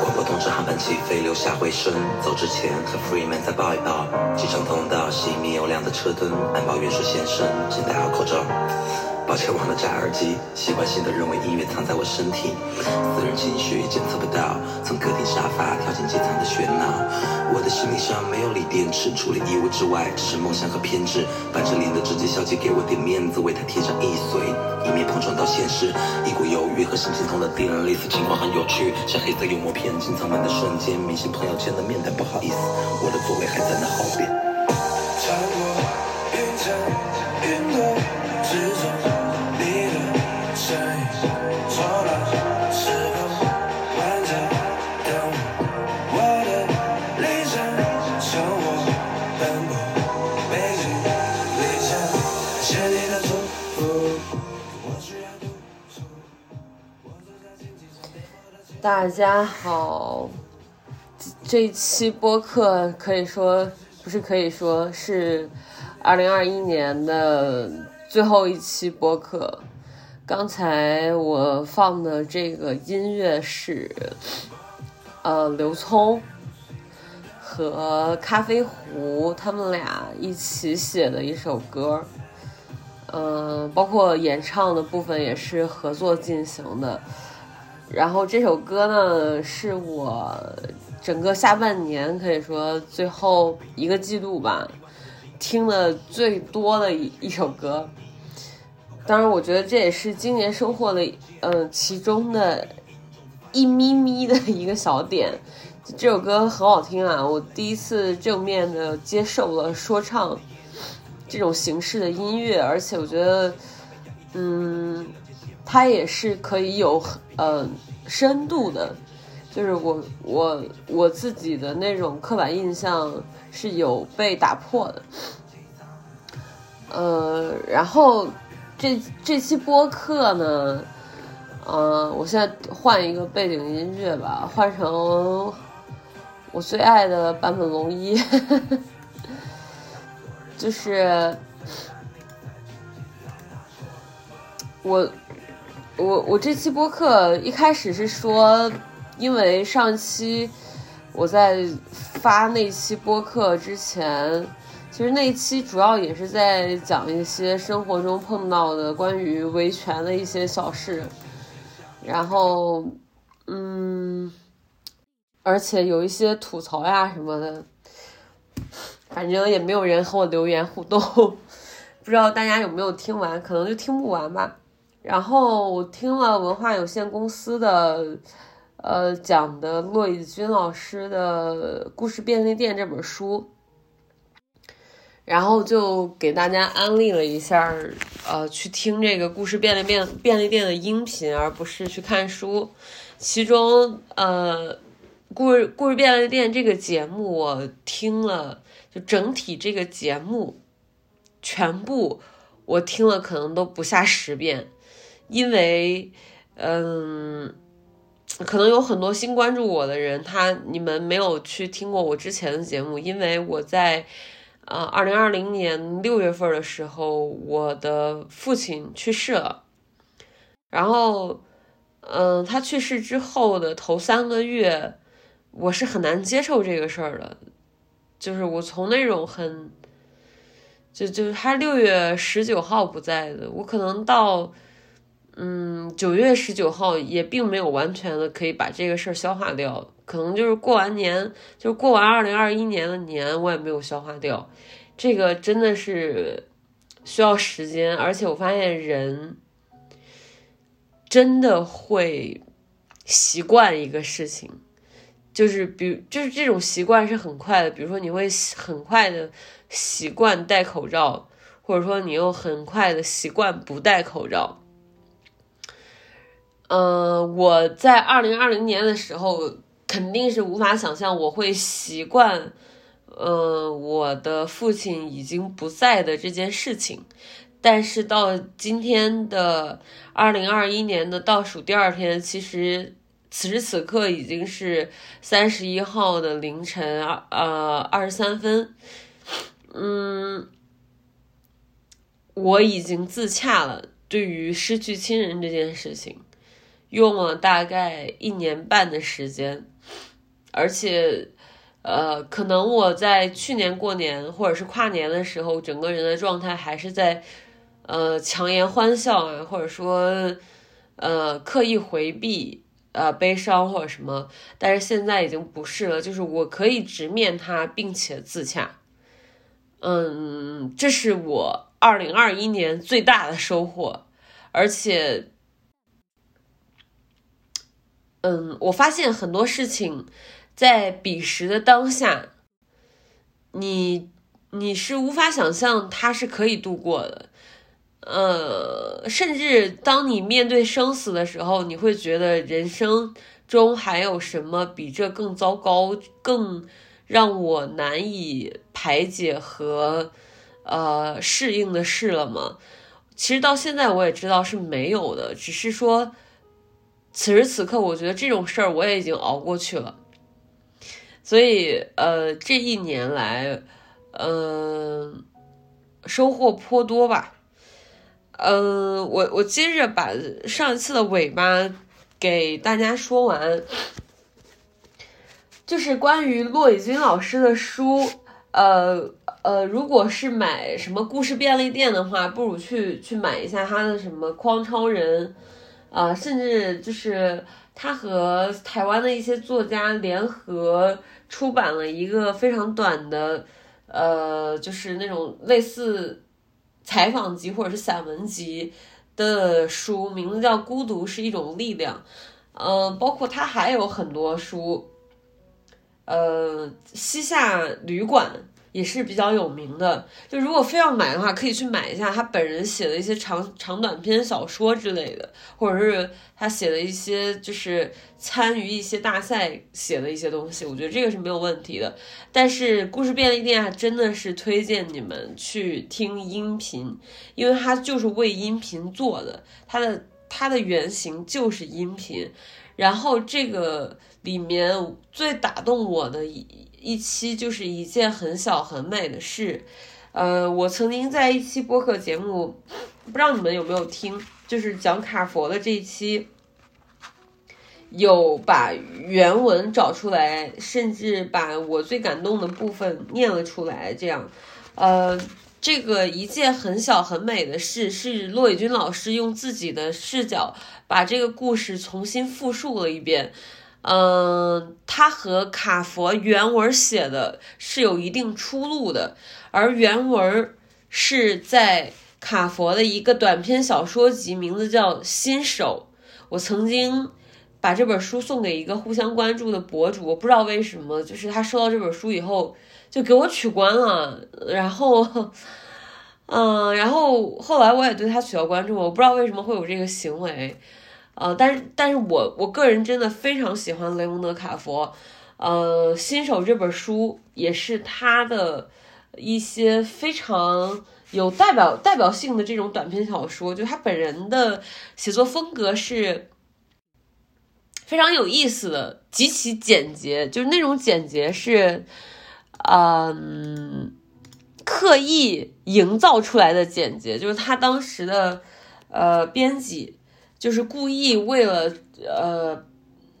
广播通知航班起飞，留下回声。走之前和 Freeman 再抱一抱。机场通道熄灭又亮的车灯，安保员说先生，请戴好口罩。抱歉忘了摘耳机，习惯性的认为音乐藏在我身体，私人情绪检测不到。从客厅沙发跳进机舱的喧闹，我的行李箱没有锂电池，除了衣物之外，只是梦想和偏执。板着脸的直接小姐给我点面子，为她贴上一岁，以免碰撞到现实。一股忧郁和心心痛的电，类似情况很有趣，像黑色幽默片进舱门的瞬间，明星朋友圈的面但不好意思，我的座位还在那后边。大家好，这一期播客可以说不是可以说是二零二一年的最后一期播客。刚才我放的这个音乐是呃刘聪和咖啡壶他们俩一起写的一首歌，嗯，包括演唱的部分也是合作进行的。然后这首歌呢，是我整个下半年可以说最后一个季度吧，听的最多的一一首歌。当然，我觉得这也是今年收获的，嗯，其中的一咪咪的一个小点。这首歌很好听啊，我第一次正面的接受了说唱这种形式的音乐，而且我觉得，嗯。它也是可以有呃深度的，就是我我我自己的那种刻板印象是有被打破的，呃，然后这这期播客呢，嗯，我现在换一个背景音乐吧，换成我最爱的坂本龙一，就是我。我我这期播客一开始是说，因为上期我在发那期播客之前，其实那一期主要也是在讲一些生活中碰到的关于维权的一些小事，然后嗯，而且有一些吐槽呀什么的，反正也没有人和我留言互动，不知道大家有没有听完，可能就听不完吧。然后我听了文化有限公司的，呃讲的骆以军老师的《故事便利店》这本书，然后就给大家安利了一下，呃，去听这个《故事便利店》便利店的音频，而不是去看书。其中，呃，《故事故事便利店》这个节目我听了，就整体这个节目全部我听了，可能都不下十遍。因为，嗯，可能有很多新关注我的人，他你们没有去听过我之前的节目，因为我在，呃，二零二零年六月份的时候，我的父亲去世了，然后，嗯，他去世之后的头三个月，我是很难接受这个事儿的，就是我从那种很，就就是他六月十九号不在的，我可能到。嗯，九月十九号也并没有完全的可以把这个事儿消化掉，可能就是过完年，就是过完二零二一年的年，我也没有消化掉。这个真的是需要时间，而且我发现人真的会习惯一个事情，就是比就是这种习惯是很快的，比如说你会很快的习惯戴口罩，或者说你又很快的习惯不戴口罩。嗯，我在二零二零年的时候肯定是无法想象我会习惯，呃，我的父亲已经不在的这件事情。但是到今天的二零二一年的倒数第二天，其实此时此刻已经是三十一号的凌晨二呃二十三分，嗯，我已经自洽了。对于失去亲人这件事情，用了大概一年半的时间，而且，呃，可能我在去年过年或者是跨年的时候，整个人的状态还是在，呃，强颜欢笑啊，或者说，呃，刻意回避。呃，悲伤或者什么，但是现在已经不是了，就是我可以直面它，并且自洽。嗯，这是我二零二一年最大的收获，而且，嗯，我发现很多事情在彼时的当下，你你是无法想象它是可以度过的。呃，甚至当你面对生死的时候，你会觉得人生中还有什么比这更糟糕、更让我难以排解和呃适应的事了吗？其实到现在我也知道是没有的，只是说此时此刻，我觉得这种事儿我也已经熬过去了。所以，呃，这一年来，嗯，收获颇多吧。嗯，我我接着把上一次的尾巴给大家说完，就是关于骆以军老师的书，呃呃，如果是买什么故事便利店的话，不如去去买一下他的什么匡超人，啊，甚至就是他和台湾的一些作家联合出版了一个非常短的，呃，就是那种类似。采访集或者是散文集的书，名字叫《孤独是一种力量》。嗯，包括他还有很多书，呃，《西夏旅馆》。也是比较有名的，就如果非要买的话，可以去买一下他本人写的一些长长短篇小说之类的，或者是他写的一些就是参与一些大赛写的一些东西，我觉得这个是没有问题的。但是故事便利店还真的是推荐你们去听音频，因为它就是为音频做的，它的它的原型就是音频。然后这个里面最打动我的一。一期就是一件很小很美的事，呃，我曾经在一期播客节目，不知道你们有没有听，就是讲卡佛的这一期，有把原文找出来，甚至把我最感动的部分念了出来。这样，呃，这个一件很小很美的事，是骆以军老师用自己的视角把这个故事重新复述了一遍。嗯，他和卡佛原文写的是有一定出入的，而原文是在卡佛的一个短篇小说集，名字叫《新手》。我曾经把这本书送给一个互相关注的博主，我不知道为什么，就是他收到这本书以后就给我取关了，然后，嗯，然后后来我也对他取消关注，我不知道为什么会有这个行为。呃，但是，但是我我个人真的非常喜欢雷蒙德·卡佛，呃，《新手》这本书也是他的一些非常有代表代表性的这种短篇小说，就他本人的写作风格是非常有意思的，极其简洁，就是那种简洁是，嗯，刻意营造出来的简洁，就是他当时的呃编辑。就是故意为了呃，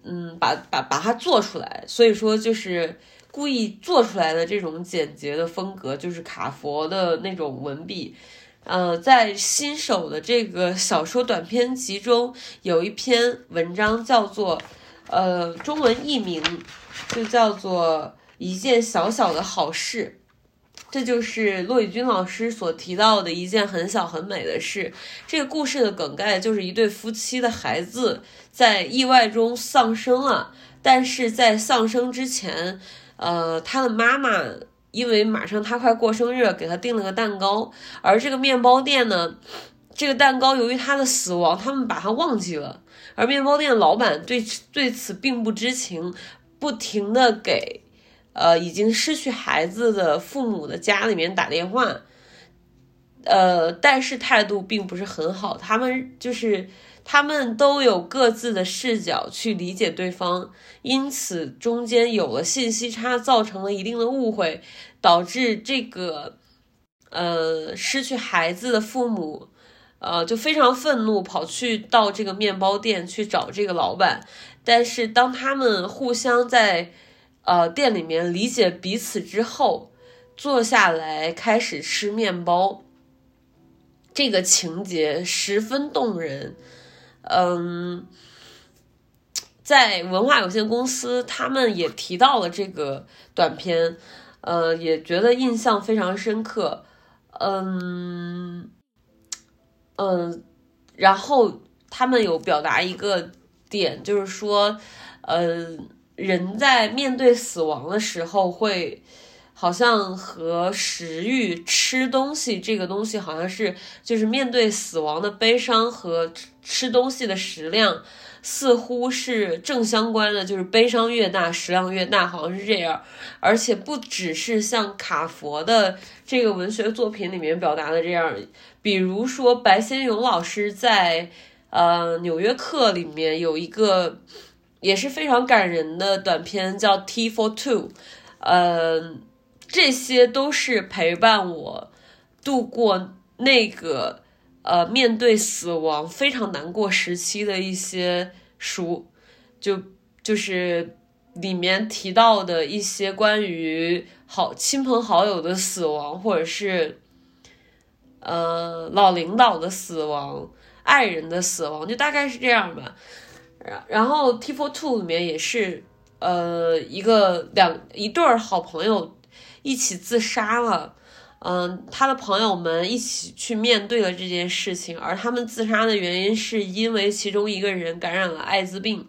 嗯，把把把它做出来，所以说就是故意做出来的这种简洁的风格，就是卡佛的那种文笔。呃，在新手的这个小说短篇集中，有一篇文章叫做呃，中文译名就叫做一件小小的好事。这就是骆以军老师所提到的一件很小很美的事。这个故事的梗概就是一对夫妻的孩子在意外中丧生了，但是在丧生之前，呃，他的妈妈因为马上他快过生日，给他订了个蛋糕。而这个面包店呢，这个蛋糕由于他的死亡，他们把他忘记了。而面包店老板对对此并不知情，不停的给。呃，已经失去孩子的父母的家里面打电话，呃，但是态度并不是很好。他们就是他们都有各自的视角去理解对方，因此中间有了信息差，造成了一定的误会，导致这个呃失去孩子的父母。呃，就非常愤怒，跑去到这个面包店去找这个老板。但是当他们互相在呃店里面理解彼此之后，坐下来开始吃面包，这个情节十分动人。嗯，在文化有限公司，他们也提到了这个短片，呃，也觉得印象非常深刻。嗯。嗯，然后他们有表达一个点，就是说，嗯，人在面对死亡的时候，会好像和食欲、吃东西这个东西，好像是就是面对死亡的悲伤和吃东西的食量。似乎是正相关的，就是悲伤越大，食量越大，好像是这样。而且不只是像卡佛的这个文学作品里面表达的这样，比如说白先勇老师在呃《纽约客》里面有一个也是非常感人的短片，叫《T for Two》。呃，这些都是陪伴我度过那个。呃，面对死亡非常难过时期的一些书，就就是里面提到的一些关于好亲朋好友的死亡，或者是呃老领导的死亡、爱人的死亡，就大概是这样吧。然后《T for Two》里面也是呃一个两一对儿好朋友一起自杀了。嗯，他的朋友们一起去面对了这件事情，而他们自杀的原因是因为其中一个人感染了艾滋病，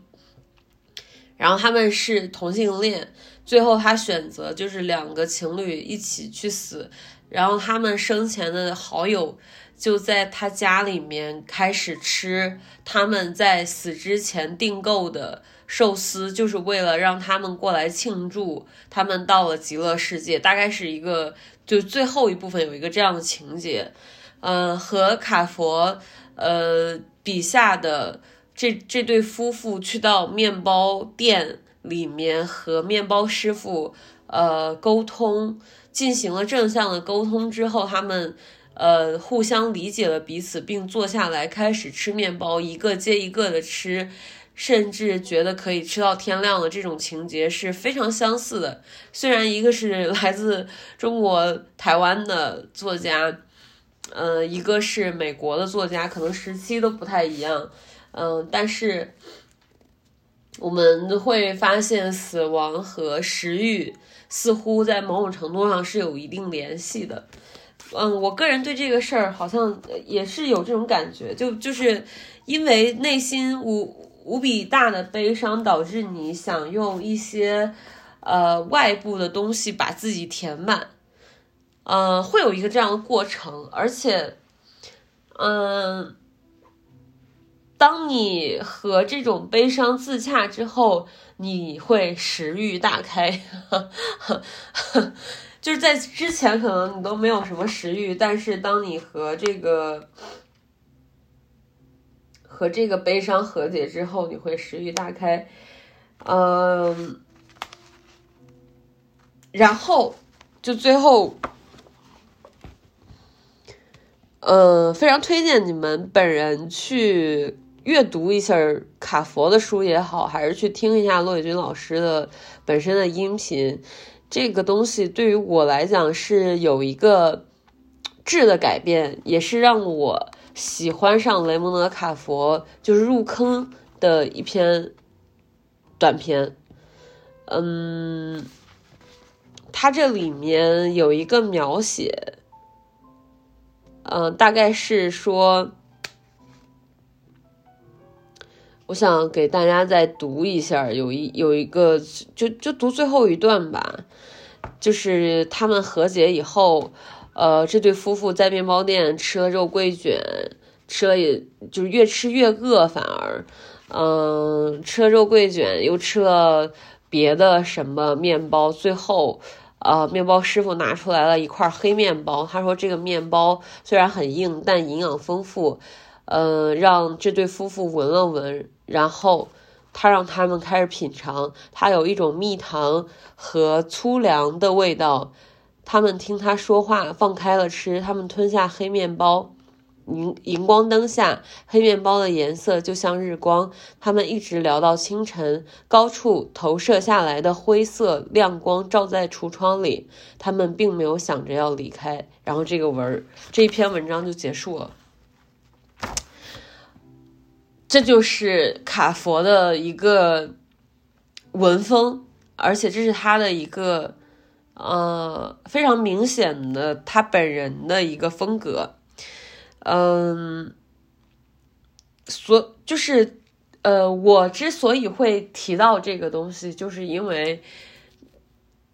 然后他们是同性恋，最后他选择就是两个情侣一起去死，然后他们生前的好友就在他家里面开始吃他们在死之前订购的寿司，就是为了让他们过来庆祝他们到了极乐世界，大概是一个。就最后一部分有一个这样的情节，嗯，和卡佛，呃，笔下的这这对夫妇去到面包店里面和面包师傅，呃，沟通，进行了正向的沟通之后，他们，呃，互相理解了彼此，并坐下来开始吃面包，一个接一个的吃。甚至觉得可以吃到天亮的这种情节是非常相似的。虽然一个是来自中国台湾的作家，呃，一个是美国的作家，可能时期都不太一样，嗯，但是我们会发现死亡和食欲似乎在某种程度上是有一定联系的。嗯，我个人对这个事儿好像也是有这种感觉，就就是因为内心无。无比大的悲伤导致你想用一些呃外部的东西把自己填满，呃，会有一个这样的过程，而且，嗯，当你和这种悲伤自洽之后，你会食欲大开，就是在之前可能你都没有什么食欲，但是当你和这个。和这个悲伤和解之后，你会食欲大开，嗯，然后就最后，呃，非常推荐你们本人去阅读一下卡佛的书也好，还是去听一下骆伟军老师的本身的音频，这个东西对于我来讲是有一个质的改变，也是让我。喜欢上雷蒙德·卡佛就是入坑的一篇短片，嗯，他这里面有一个描写，嗯，大概是说，我想给大家再读一下，有一有一个就就读最后一段吧，就是他们和解以后。呃，这对夫妇在面包店吃了肉桂卷，吃了也就是越吃越饿，反而，嗯，吃了肉桂卷，又吃了别的什么面包，最后，呃，面包师傅拿出来了一块黑面包，他说这个面包虽然很硬，但营养丰富，呃，让这对夫妇闻了闻，然后他让他们开始品尝，它有一种蜜糖和粗粮的味道。他们听他说话，放开了吃，他们吞下黑面包。荧荧光灯下，黑面包的颜色就像日光。他们一直聊到清晨，高处投射下来的灰色亮光照在橱窗里。他们并没有想着要离开。然后这个文儿这一篇文章就结束了。这就是卡佛的一个文风，而且这是他的一个呃非常明显的他本人的一个风格。嗯，所就是呃，我之所以会提到这个东西，就是因为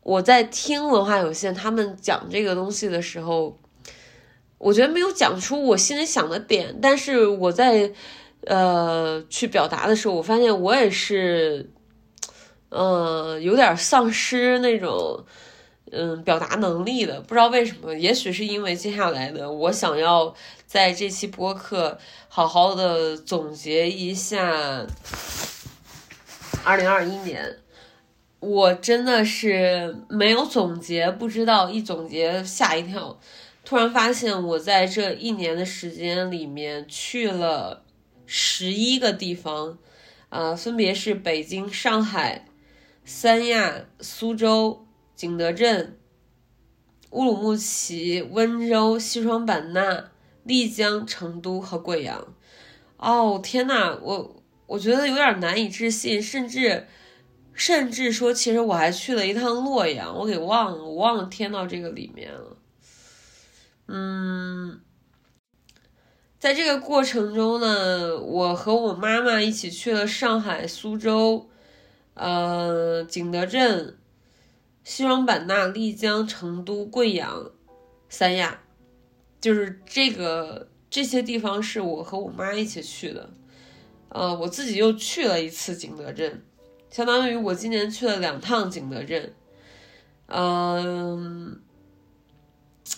我在听文化有限他们讲这个东西的时候，我觉得没有讲出我心里想的点，但是我在呃去表达的时候，我发现我也是，嗯，有点丧失那种嗯表达能力的，不知道为什么，也许是因为接下来的我想要。在这期播客，好好的总结一下二零二一年。我真的是没有总结，不知道一总结吓一跳。突然发现，我在这一年的时间里面去了十一个地方，呃，分别是北京、上海、三亚、苏州、景德镇、乌鲁木齐、温州、西双版纳。丽江、成都和贵阳，哦天呐，我我觉得有点难以置信，甚至甚至说，其实我还去了一趟洛阳，我给忘了，我忘了添到这个里面了。嗯，在这个过程中呢，我和我妈妈一起去了上海、苏州、呃景德镇、西双版纳、丽江、成都、贵阳、三亚。就是这个这些地方是我和我妈一起去的，呃，我自己又去了一次景德镇，相当于我今年去了两趟景德镇。嗯，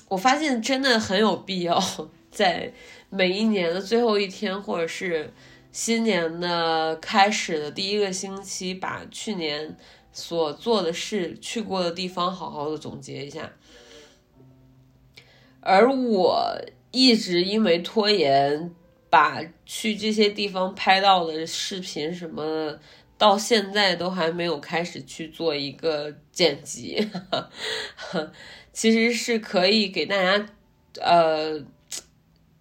我发现真的很有必要 在每一年的最后一天，或者是新年的开始的第一个星期，把去年所做的事、去过的地方好好的总结一下。而我一直因为拖延，把去这些地方拍到的视频什么的，到现在都还没有开始去做一个剪辑。其实是可以给大家，呃，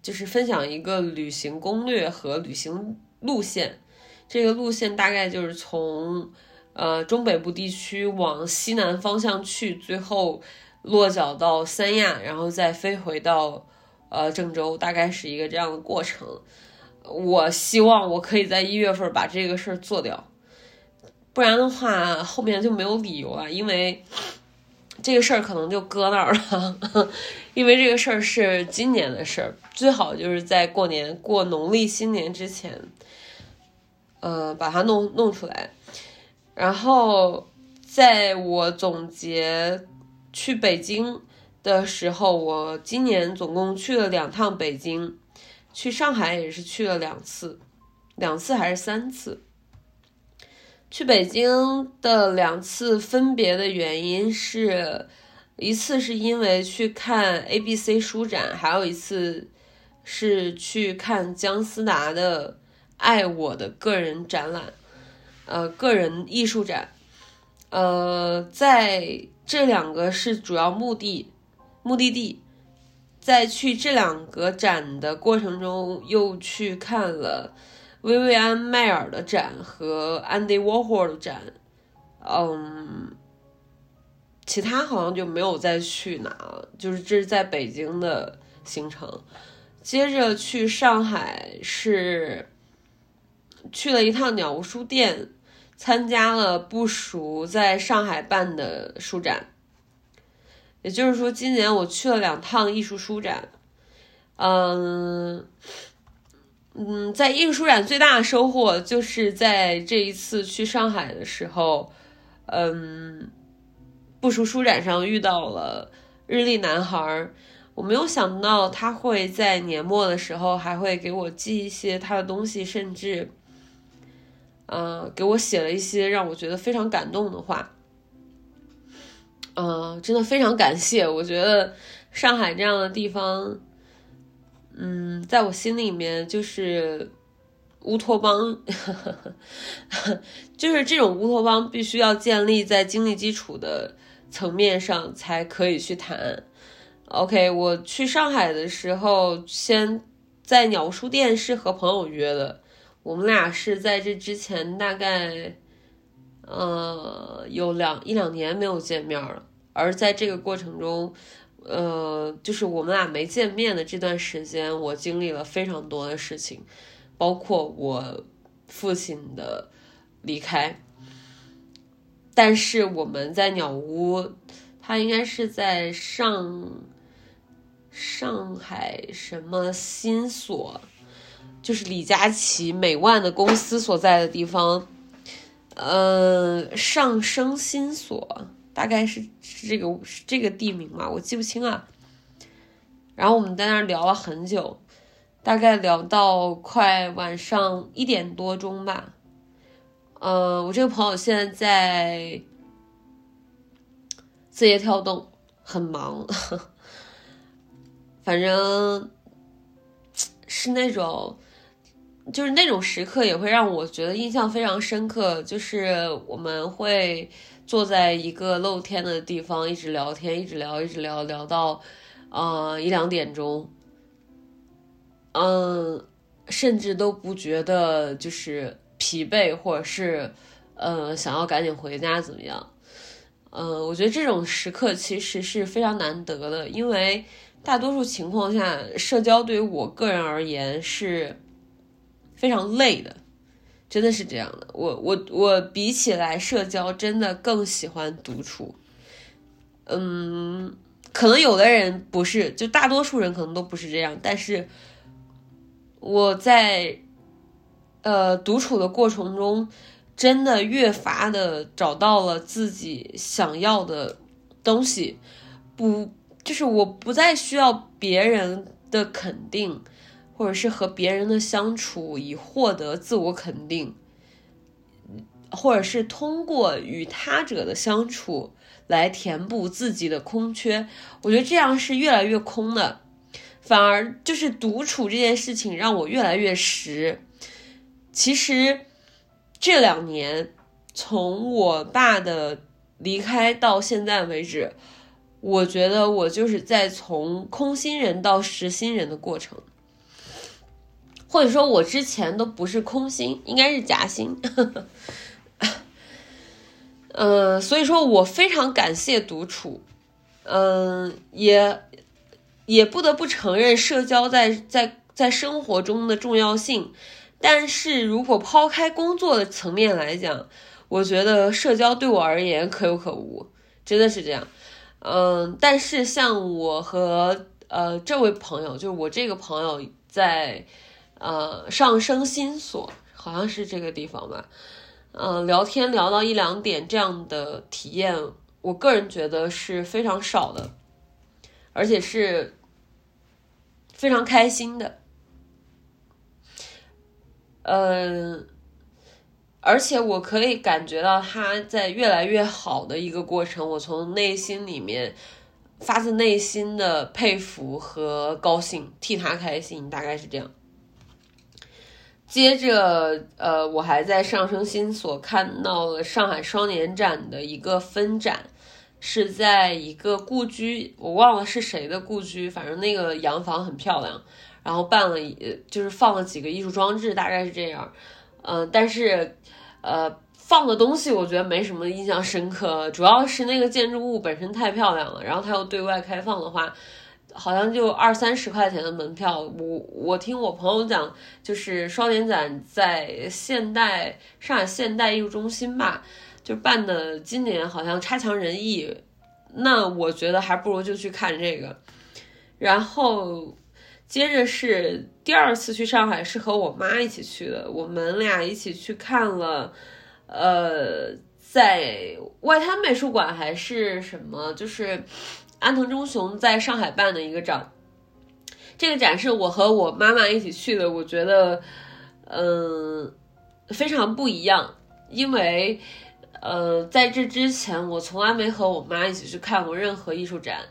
就是分享一个旅行攻略和旅行路线。这个路线大概就是从呃中北部地区往西南方向去，最后。落脚到三亚，然后再飞回到呃郑州，大概是一个这样的过程。我希望我可以在一月份把这个事儿做掉，不然的话后面就没有理由了，因为这个事儿可能就搁那儿了。因为这个事儿是今年的事儿，最好就是在过年过农历新年之前，呃，把它弄弄出来。然后在我总结。去北京的时候，我今年总共去了两趟北京，去上海也是去了两次，两次还是三次。去北京的两次分别的原因是，一次是因为去看 A B C 书展，还有一次是去看姜思达的《爱我的个人展览》，呃，个人艺术展，呃，在。这两个是主要目的，目的地，在去这两个展的过程中，又去看了薇薇安迈尔的展和安迪沃霍的展，嗯，其他好像就没有再去哪了。就是这是在北京的行程，接着去上海是去了一趟鸟屋书店。参加了不熟在上海办的书展，也就是说，今年我去了两趟艺术书展。嗯嗯，在艺术书展最大的收获就是在这一次去上海的时候，嗯，不熟书展上遇到了日历男孩。我没有想到他会在年末的时候还会给我寄一些他的东西，甚至，嗯，给我写了一些让我觉得非常感动的话。嗯，真的非常感谢。我觉得上海这样的地方，嗯，在我心里面就是乌托邦，就是这种乌托邦必须要建立在经济基础的层面上才可以去谈。OK，我去上海的时候，先在鸟书店是和朋友约的，我们俩是在这之前大概，呃，有两一两年没有见面了。而在这个过程中，呃，就是我们俩没见面的这段时间，我经历了非常多的事情，包括我父亲的离开。但是我们在鸟屋，他应该是在上上海什么新所，就是李佳琦美万的公司所在的地方，呃，上升新所。大概是是这个是这个地名嘛，我记不清啊。然后我们在那儿聊了很久，大概聊到快晚上一点多钟吧。呃，我这个朋友现在在字节跳动，很忙，反正是那种，就是那种时刻也会让我觉得印象非常深刻，就是我们会。坐在一个露天的地方，一直聊天，一直聊，一直聊，聊到，呃，一两点钟，嗯，甚至都不觉得就是疲惫，或者是，呃，想要赶紧回家怎么样？嗯，我觉得这种时刻其实是非常难得的，因为大多数情况下，社交对于我个人而言是非常累的。真的是这样的，我我我比起来社交，真的更喜欢独处。嗯，可能有的人不是，就大多数人可能都不是这样。但是我在呃独处的过程中，真的越发的找到了自己想要的东西，不就是我不再需要别人的肯定。或者是和别人的相处以获得自我肯定，或者是通过与他者的相处来填补自己的空缺，我觉得这样是越来越空的，反而就是独处这件事情让我越来越实。其实这两年，从我爸的离开到现在为止，我觉得我就是在从空心人到实心人的过程。或者说，我之前都不是空心，应该是夹心。嗯，所以说我非常感谢独处，嗯，也也不得不承认社交在在在生活中的重要性。但是如果抛开工作的层面来讲，我觉得社交对我而言可有可无，真的是这样。嗯，但是像我和呃这位朋友，就是我这个朋友在。呃，上升新所好像是这个地方吧。嗯，聊天聊到一两点这样的体验，我个人觉得是非常少的，而且是非常开心的。嗯，而且我可以感觉到他在越来越好的一个过程，我从内心里面发自内心的佩服和高兴，替他开心，大概是这样。接着，呃，我还在上升新所看到了上海双年展的一个分展，是在一个故居，我忘了是谁的故居，反正那个洋房很漂亮，然后办了，就是放了几个艺术装置，大概是这样，嗯，但是，呃，放的东西我觉得没什么印象深刻，主要是那个建筑物本身太漂亮了，然后它又对外开放的话。好像就二三十块钱的门票，我我听我朋友讲，就是双年展在现代上海现代艺术中心吧，就办的今年好像差强人意，那我觉得还不如就去看这个。然后接着是第二次去上海，是和我妈一起去的，我们俩一起去看了，呃，在外滩美术馆还是什么，就是。安藤忠雄在上海办的一个展，这个展是我和我妈妈一起去的，我觉得，嗯，非常不一样，因为，呃，在这之前我从来没和我妈一起去看过任何艺术展。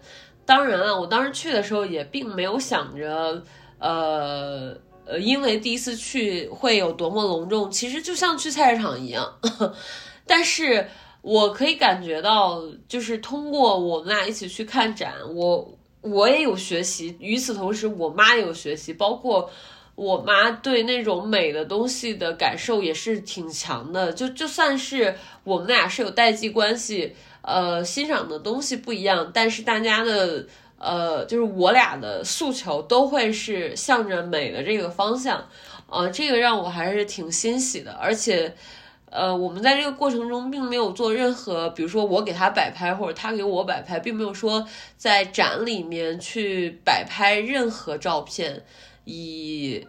当然了，我当时去的时候也并没有想着，呃呃，因为第一次去会有多么隆重，其实就像去菜市场一样。但是我可以感觉到，就是通过我们俩一起去看展，我我也有学习，与此同时，我妈也有学习，包括我妈对那种美的东西的感受也是挺强的。就就算是我们俩是有代际关系。呃，欣赏的东西不一样，但是大家的呃，就是我俩的诉求都会是向着美的这个方向，呃，这个让我还是挺欣喜的。而且，呃，我们在这个过程中并没有做任何，比如说我给他摆拍或者他给我摆拍，并没有说在展里面去摆拍任何照片，以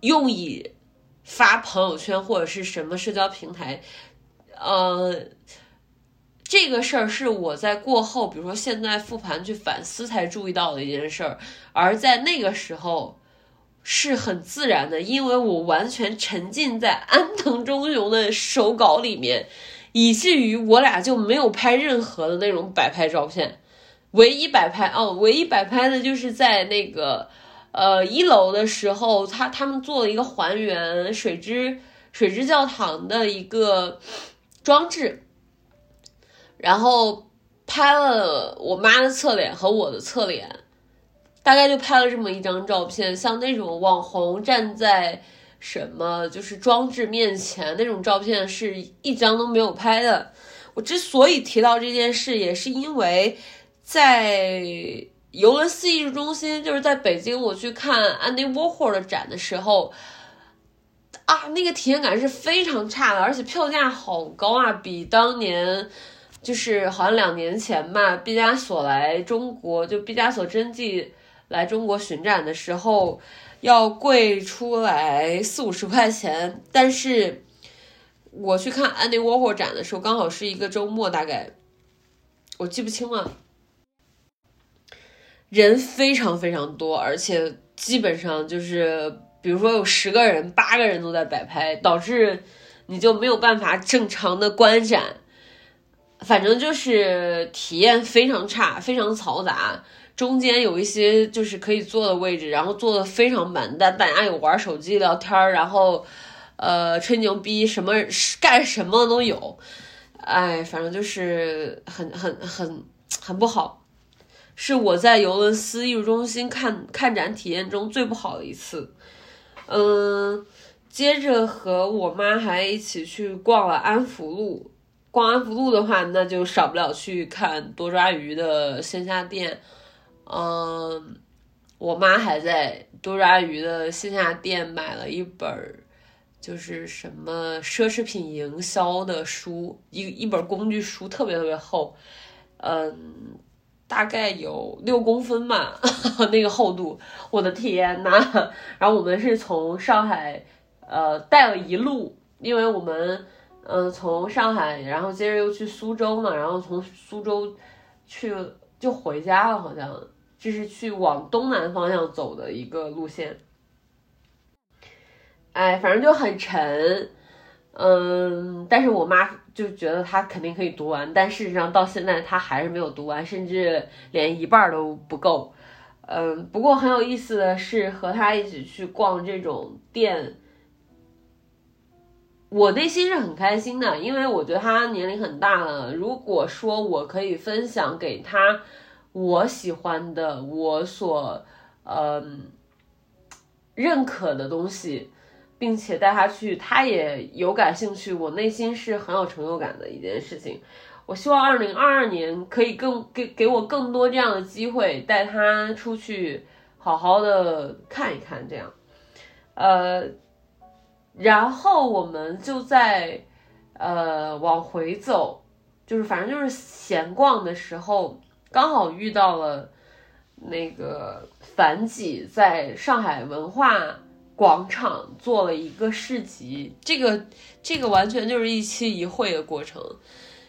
用以发朋友圈或者是什么社交平台，呃。这个事儿是我在过后，比如说现在复盘去反思才注意到的一件事儿，而在那个时候是很自然的，因为我完全沉浸在安藤忠雄的手稿里面，以至于我俩就没有拍任何的那种摆拍照片，唯一摆拍哦，唯一摆拍的就是在那个呃一楼的时候，他他们做了一个还原水之水之教堂的一个装置。然后拍了我妈的侧脸和我的侧脸，大概就拍了这么一张照片。像那种网红站在什么就是装置面前那种照片，是一张都没有拍的。我之所以提到这件事，也是因为在尤伦斯艺术中心，就是在北京，我去看 Andy Warhol 的展的时候，啊，那个体验感是非常差的，而且票价好高啊，比当年。就是好像两年前吧，毕加索来中国，就毕加索真迹来中国巡展的时候，要贵出来四五十块钱。但是我去看安迪沃霍展的时候，刚好是一个周末，大概我记不清了，人非常非常多，而且基本上就是，比如说有十个人，八个人都在摆拍，导致你就没有办法正常的观展。反正就是体验非常差，非常嘈杂。中间有一些就是可以坐的位置，然后坐的非常满，但大家有玩手机聊天儿，然后呃吹牛逼，什么干什么都有。哎，反正就是很很很很不好，是我在尤伦斯艺术中心看看展体验中最不好的一次。嗯，接着和我妈还一起去逛了安福路。逛安福路的话，那就少不了去看多抓鱼的线下店。嗯，我妈还在多抓鱼的线下店买了一本，就是什么奢侈品营销的书，一一本工具书，特别特别厚，嗯，大概有六公分吧，那个厚度，我的天呐！然后我们是从上海，呃，带了一路，因为我们。嗯，从上海，然后接着又去苏州嘛，然后从苏州去就回家了，好像这是去往东南方向走的一个路线。哎，反正就很沉，嗯，但是我妈就觉得她肯定可以读完，但事实上到现在她还是没有读完，甚至连一半都不够。嗯，不过很有意思的是和她一起去逛这种店。我内心是很开心的，因为我觉得他年龄很大了。如果说我可以分享给他我喜欢的、我所嗯认可的东西，并且带他去，他也有感兴趣，我内心是很有成就感的一件事情。我希望二零二二年可以更给给我更多这样的机会，带他出去好好的看一看，这样，呃。然后我们就在，呃，往回走，就是反正就是闲逛的时候，刚好遇到了那个樊几在上海文化广场做了一个市集，这个这个完全就是一期一会的过程，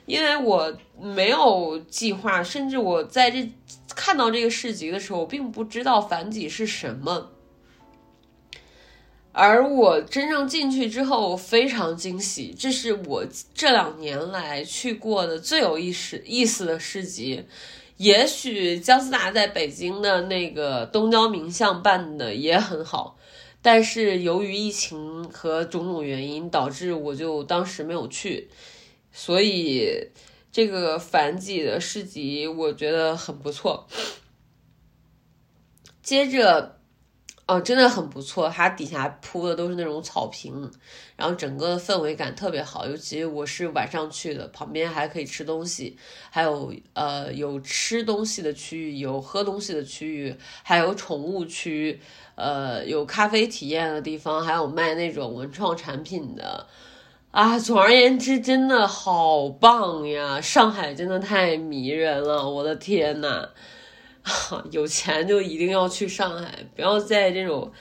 因为我没有计划，甚至我在这看到这个市集的时候，我并不知道反几是什么。而我真正进去之后，我非常惊喜，这是我这两年来去过的最有意思意思的市集。也许姜思达在北京的那个东郊名巷办的也很好，但是由于疫情和种种原因，导致我就当时没有去。所以这个反几的市集我觉得很不错。接着。哦，真的很不错，它底下铺的都是那种草坪，然后整个氛围感特别好。尤其我是晚上去的，旁边还可以吃东西，还有呃有吃东西的区域，有喝东西的区域，还有宠物区，呃有咖啡体验的地方，还有卖那种文创产品的。啊，总而言之，真的好棒呀！上海真的太迷人了，我的天呐！有钱就一定要去上海，不要在这种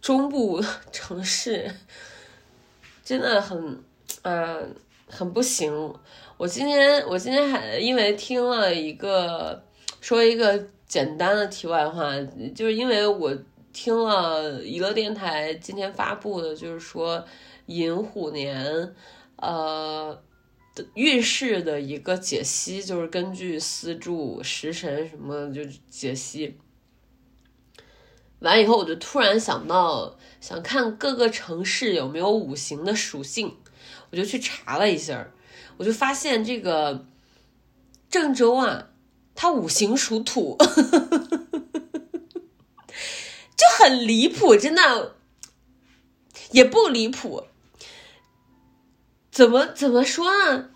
中部 城市，真的很，嗯，很不行。我今天我今天还因为听了一个说一个简单的题外话，就是因为我听了娱乐电台今天发布的，就是说寅虎年，呃。运势的一个解析，就是根据四柱、食神什么就解析。完以后，我就突然想到，想看各个城市有没有五行的属性，我就去查了一下，我就发现这个郑州啊，它五行属土，就很离谱，真的也不离谱。怎么怎么说呢？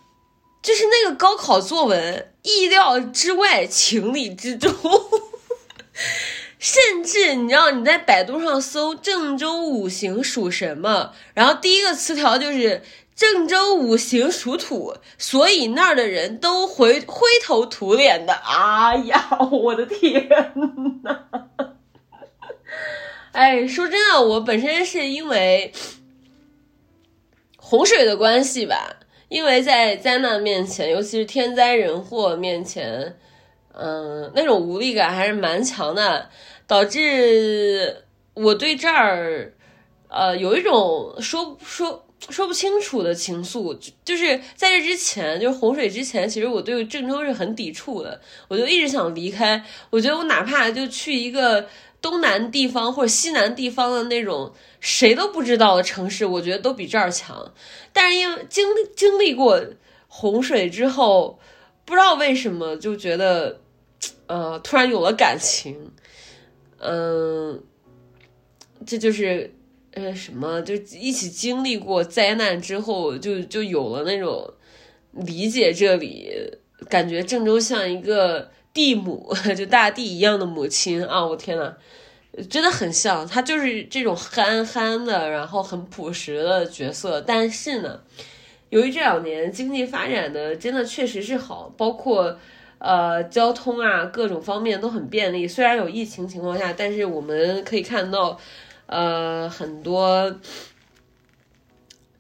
就是那个高考作文，意料之外，情理之中。甚至你知道你在百度上搜郑州五行属什么，然后第一个词条就是郑州五行属土，所以那儿的人都灰灰头土脸的。哎呀，我的天呐！哎，说真的，我本身是因为。洪水的关系吧，因为在灾难面前，尤其是天灾人祸面前，嗯，那种无力感还是蛮强的，导致我对这儿，呃，有一种说说说不清楚的情愫。就是在这之前，就是洪水之前，其实我对郑州是很抵触的，我就一直想离开。我觉得我哪怕就去一个。东南地方或者西南地方的那种谁都不知道的城市，我觉得都比这儿强。但是因为经经历过洪水之后，不知道为什么就觉得，呃，突然有了感情。嗯，这就是呃什么，就一起经历过灾难之后，就就有了那种理解。这里感觉郑州像一个。地母 就大地一样的母亲啊！我天呐，真的很像，他就是这种憨憨的，然后很朴实的角色。但是呢，由于这两年经济发展的真的确实是好，包括呃交通啊各种方面都很便利。虽然有疫情情况下，但是我们可以看到，呃很多，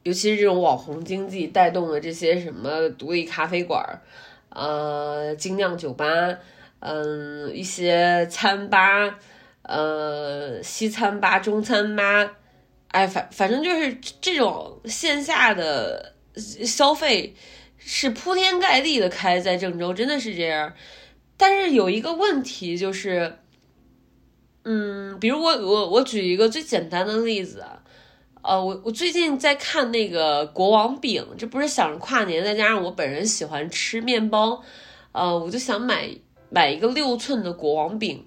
尤其是这种网红经济带动的这些什么独立咖啡馆儿。呃，精酿酒吧，嗯，一些餐吧，呃，西餐吧、中餐吧，哎，反反正就是这种线下的消费是铺天盖地的开在郑州，真的是这样。但是有一个问题就是，嗯，比如我我我举一个最简单的例子啊。呃，我我最近在看那个国王饼，这不是想着跨年，再加上我本人喜欢吃面包，呃，我就想买买一个六寸的国王饼。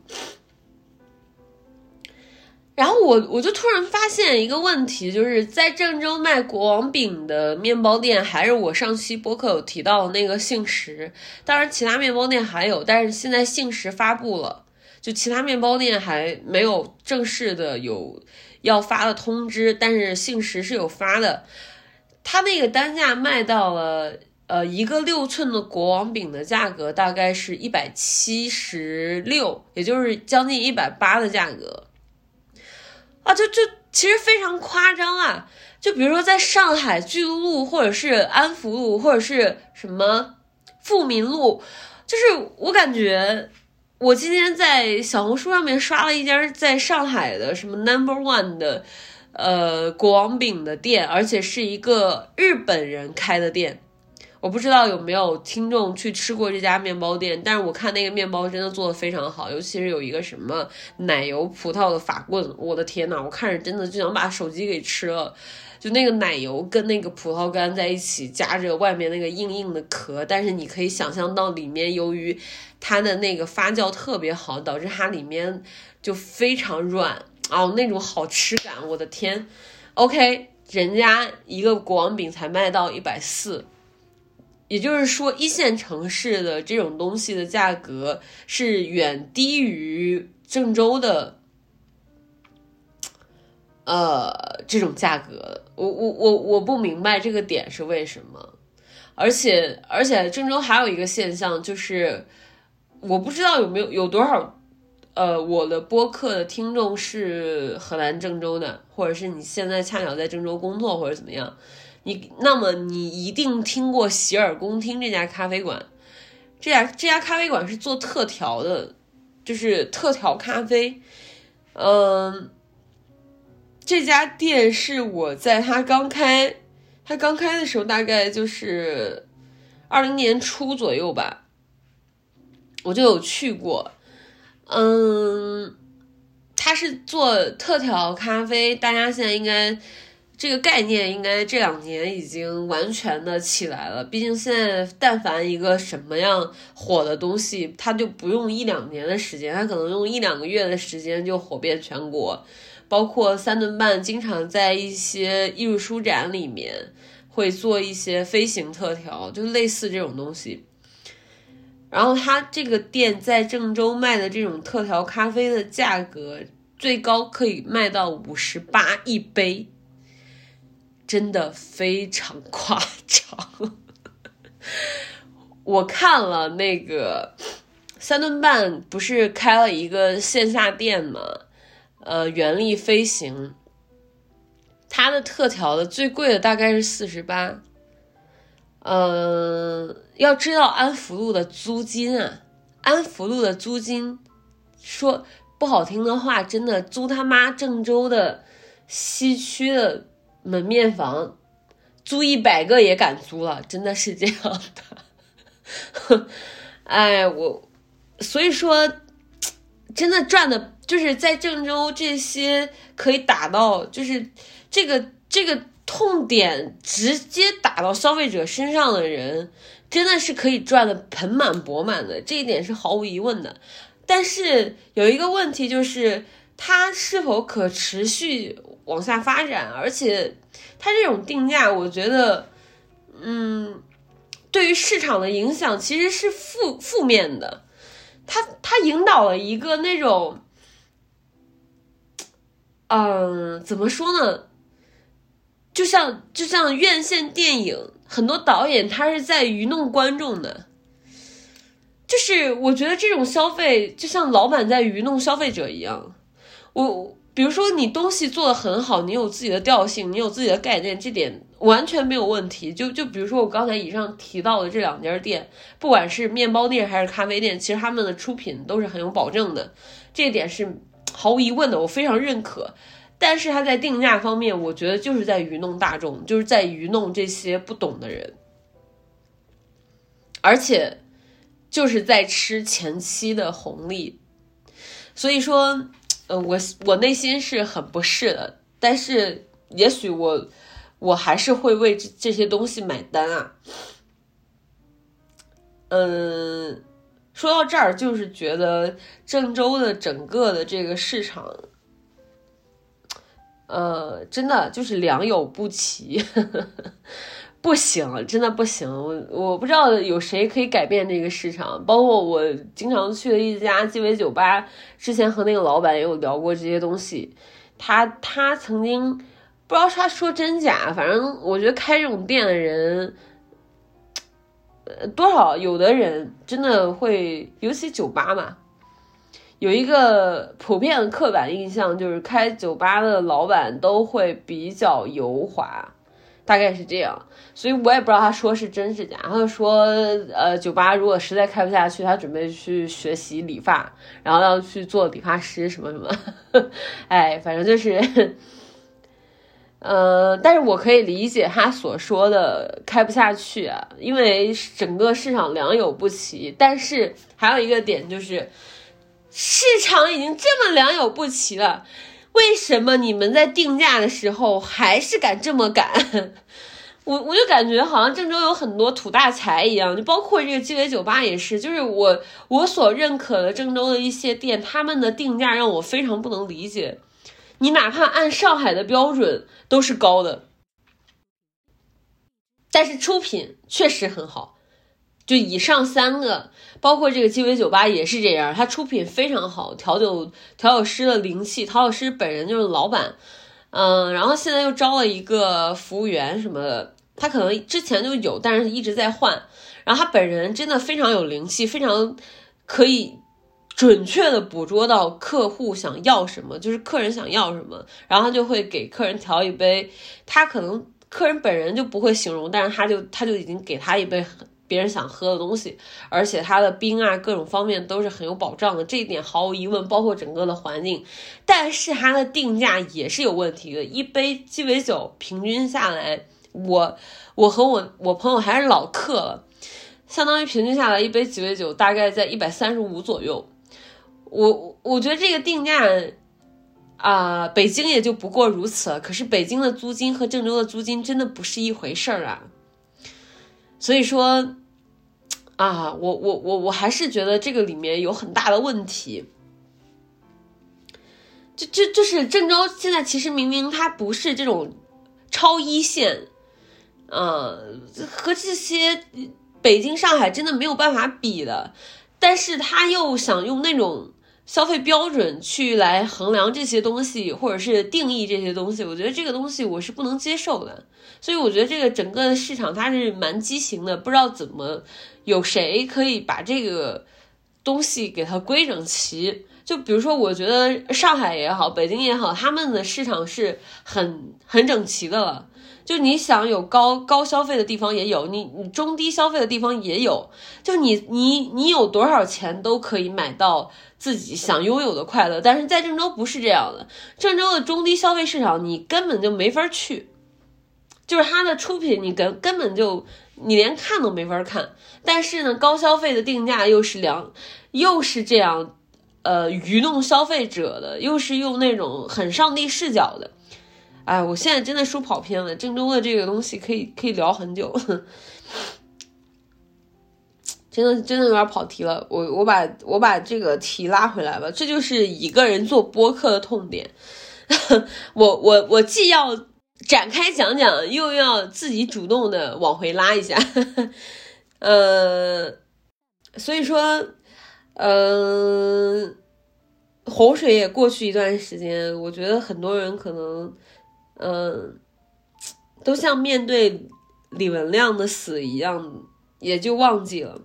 然后我我就突然发现一个问题，就是在郑州卖国王饼的面包店，还是我上期播客有提到的那个姓石，当然其他面包店还有，但是现在姓石发布了，就其他面包店还没有正式的有。要发的通知，但是信实是有发的，他那个单价卖到了，呃，一个六寸的国王饼的价格大概是一百七十六，也就是将近一百八的价格。啊，就就其实非常夸张啊！就比如说在上海巨鹿路，或者是安福路，或者是什么富民路，就是我感觉我今天在小红书上面刷了一家在上海的什么 Number One 的呃国王饼的店，而且是一个日本人开的店。我不知道有没有听众去吃过这家面包店，但是我看那个面包真的做的非常好，尤其是有一个什么奶油葡萄的法棍，我的天呐，我看着真的就想把手机给吃了。就那个奶油跟那个葡萄干在一起，夹着外面那个硬硬的壳，但是你可以想象到里面，由于它的那个发酵特别好，导致它里面就非常软哦，那种好吃感，我的天！OK，人家一个国王饼才卖到一百四。也就是说，一线城市的这种东西的价格是远低于郑州的，呃，这种价格。我我我我不明白这个点是为什么。而且而且，郑州还有一个现象，就是我不知道有没有有多少，呃，我的播客的听众是河南郑州的，或者是你现在恰巧在郑州工作，或者怎么样。你那么你一定听过洗耳恭听这家咖啡馆，这家这家咖啡馆是做特调的，就是特调咖啡。嗯，这家店是我在他刚开，他刚开的时候大概就是二零年初左右吧，我就有去过。嗯，他是做特调咖啡，大家现在应该。这个概念应该这两年已经完全的起来了。毕竟现在，但凡一个什么样火的东西，它就不用一两年的时间，它可能用一两个月的时间就火遍全国。包括三顿半经常在一些艺术书展里面会做一些飞行特调，就类似这种东西。然后他这个店在郑州卖的这种特调咖啡的价格，最高可以卖到五十八一杯。真的非常 夸张，我看了那个三顿半不是开了一个线下店吗？呃，原力飞行，它的特调的最贵的大概是四十八。嗯，要知道安福路的租金啊，安福路的租金，说不好听的话，真的租他妈郑州的西区的。门面房租一百个也敢租了，真的是这样的。哎，我所以说，真的赚的，就是在郑州这些可以打到，就是这个这个痛点直接打到消费者身上的人，真的是可以赚的盆满钵满的，这一点是毫无疑问的。但是有一个问题就是，它是否可持续？往下发展，而且它这种定价，我觉得，嗯，对于市场的影响其实是负负面的。它它引导了一个那种，嗯，怎么说呢？就像就像院线电影，很多导演他是在愚弄观众的，就是我觉得这种消费就像老板在愚弄消费者一样，我。比如说你东西做的很好，你有自己的调性，你有自己的概念，这点完全没有问题。就就比如说我刚才以上提到的这两家店，不管是面包店还是咖啡店，其实他们的出品都是很有保证的，这点是毫无疑问的，我非常认可。但是他在定价方面，我觉得就是在愚弄大众，就是在愚弄这些不懂的人，而且就是在吃前期的红利，所以说。呃，我我内心是很不适的，但是也许我我还是会为这这些东西买单啊。嗯，说到这儿，就是觉得郑州的整个的这个市场，呃，真的就是良莠不齐。不行，真的不行。我我不知道有谁可以改变这个市场。包括我经常去的一家鸡尾酒吧，之前和那个老板也有聊过这些东西。他他曾经不知道他说真假，反正我觉得开这种店的人，呃，多少有的人真的会，尤其酒吧嘛，有一个普遍的刻板印象，就是开酒吧的老板都会比较油滑，大概是这样。所以我也不知道他说是真是假。他就说，呃，酒吧如果实在开不下去，他准备去学习理发，然后要去做理发师什么什么。哎，反正就是。呃，但是我可以理解他所说的开不下去啊，因为整个市场良莠不齐。但是还有一个点就是，市场已经这么良莠不齐了，为什么你们在定价的时候还是敢这么敢？我我就感觉好像郑州有很多土大财一样，就包括这个鸡尾酒吧也是，就是我我所认可的郑州的一些店，他们的定价让我非常不能理解。你哪怕按上海的标准都是高的，但是出品确实很好。就以上三个，包括这个鸡尾酒吧也是这样，它出品非常好，调酒调酒师的灵气，调酒师本人就是老板，嗯，然后现在又招了一个服务员什么的，他可能之前就有，但是一直在换。然后他本人真的非常有灵气，非常可以。准确的捕捉到客户想要什么，就是客人想要什么，然后他就会给客人调一杯，他可能客人本人就不会形容，但是他就他就已经给他一杯别人想喝的东西，而且他的冰啊各种方面都是很有保障的，这一点毫无疑问，包括整个的环境，但是它的定价也是有问题的，一杯鸡尾酒平均下来，我我和我我朋友还是老客了，相当于平均下来一杯鸡尾酒大概在一百三十五左右。我我觉得这个定价啊，北京也就不过如此了。可是北京的租金和郑州的租金真的不是一回事儿啊。所以说啊，我我我我还是觉得这个里面有很大的问题。就就就是郑州现在其实明明它不是这种超一线，嗯，和这些北京、上海真的没有办法比的，但是他又想用那种。消费标准去来衡量这些东西，或者是定义这些东西，我觉得这个东西我是不能接受的。所以我觉得这个整个市场它是蛮畸形的，不知道怎么有谁可以把这个东西给它规整齐。就比如说，我觉得上海也好，北京也好，他们的市场是很很整齐的了。就你想有高高消费的地方也有，你你中低消费的地方也有，就你你你有多少钱都可以买到自己想拥有的快乐。但是在郑州不是这样的，郑州的中低消费市场你根本就没法去，就是它的出品你根根本就你连看都没法看。但是呢，高消费的定价又是两，又是这样，呃，愚弄消费者的，又是用那种很上帝视角的。哎，我现在真的说跑偏了。郑州的这个东西可以可以聊很久，真的真的有点跑题了。我我把我把这个题拉回来吧。这就是一个人做播客的痛点。我我我既要展开讲讲，又要自己主动的往回拉一下。呃，所以说，嗯，洪水也过去一段时间，我觉得很多人可能。嗯，都像面对李文亮的死一样，也就忘记了。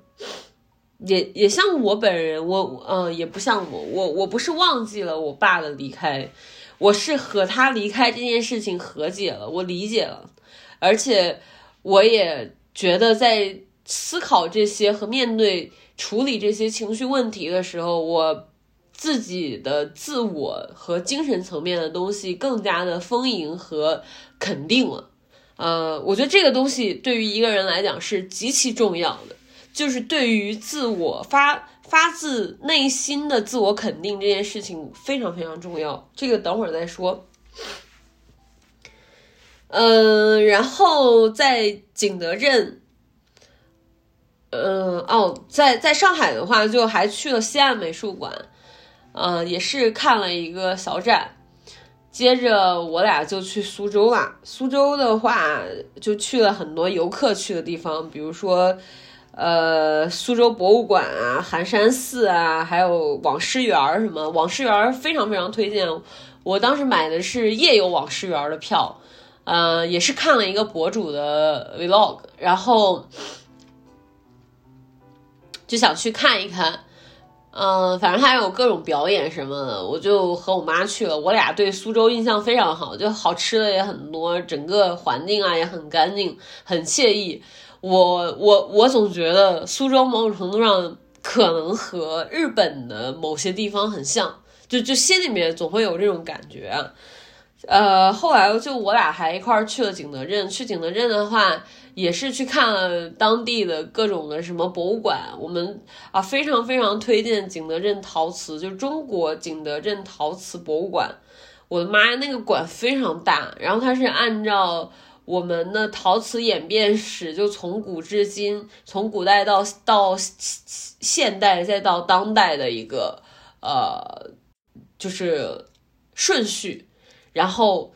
也也像我本人，我嗯，也不像我，我我不是忘记了我爸的离开，我是和他离开这件事情和解了，我理解了，而且我也觉得在思考这些和面对处理这些情绪问题的时候，我。自己的自我和精神层面的东西更加的丰盈和肯定了，呃，我觉得这个东西对于一个人来讲是极其重要的，就是对于自我发发自内心的自我肯定这件事情非常非常重要。这个等会儿再说。嗯，然后在景德镇，嗯，哦，在在上海的话，就还去了西岸美术馆。嗯，也是看了一个小展，接着我俩就去苏州了。苏州的话，就去了很多游客去的地方，比如说，呃，苏州博物馆啊、寒山寺啊，还有网师园什么。网师园非常非常推荐，我当时买的是夜游网师园的票，嗯，也是看了一个博主的 vlog，然后就想去看一看。嗯，反正还有各种表演什么的，我就和我妈去了。我俩对苏州印象非常好，就好吃的也很多，整个环境啊也很干净，很惬意。我我我总觉得苏州某种程度上可能和日本的某些地方很像，就就心里面总会有这种感觉。呃，后来就我俩还一块儿去了景德镇。去景德镇的话，也是去看了当地的各种的什么博物馆。我们啊，非常非常推荐景德镇陶瓷，就中国景德镇陶瓷博物馆。我的妈呀，那个馆非常大，然后它是按照我们的陶瓷演变史，就从古至今，从古代到到现代再到当代的一个呃，就是顺序。然后，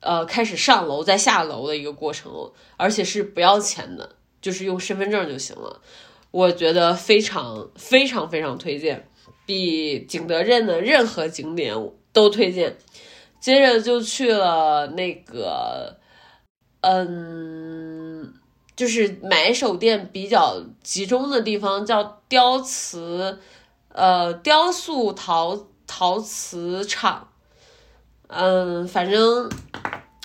呃，开始上楼再下楼的一个过程，而且是不要钱的，就是用身份证就行了。我觉得非常非常非常推荐，比景德镇的任何景点都推荐。接着就去了那个，嗯，就是买手店比较集中的地方，叫雕瓷，呃，雕塑陶陶瓷厂。嗯，反正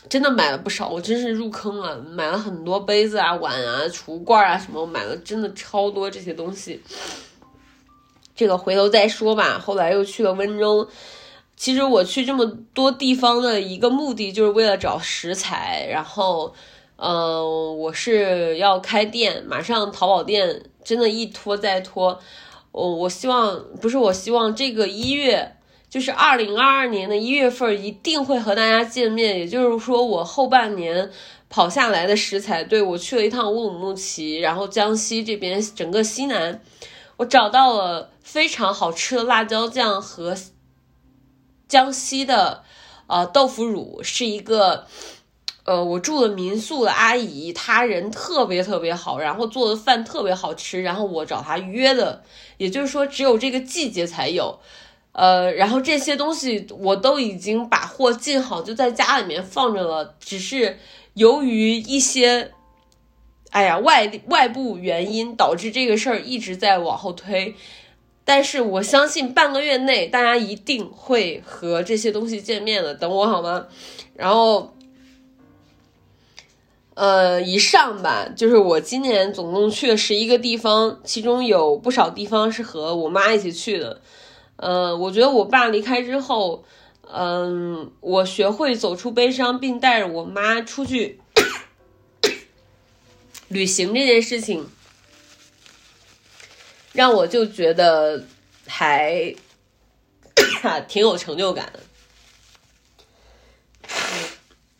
真的买了不少，我真是入坑了，买了很多杯子啊、碗啊、橱罐啊什么，我买了真的超多这些东西。这个回头再说吧。后来又去了温州，其实我去这么多地方的一个目的就是为了找食材。然后，嗯，我是要开店，马上淘宝店真的一拖再拖。我我希望不是，我希望这个一月。就是二零二二年的一月份一定会和大家见面，也就是说我后半年跑下来的食材，对我去了一趟乌鲁木齐，然后江西这边整个西南，我找到了非常好吃的辣椒酱和江西的呃豆腐乳，是一个呃我住的民宿的阿姨，她人特别特别好，然后做的饭特别好吃，然后我找她约的，也就是说只有这个季节才有。呃，然后这些东西我都已经把货进好，就在家里面放着了。只是由于一些，哎呀外外部原因，导致这个事儿一直在往后推。但是我相信半个月内大家一定会和这些东西见面的，等我好吗？然后，呃，以上吧，就是我今年总共去了十一个地方，其中有不少地方是和我妈一起去的。呃，我觉得我爸离开之后，嗯，我学会走出悲伤，并带着我妈出去 旅行这件事情，让我就觉得还 挺有成就感的。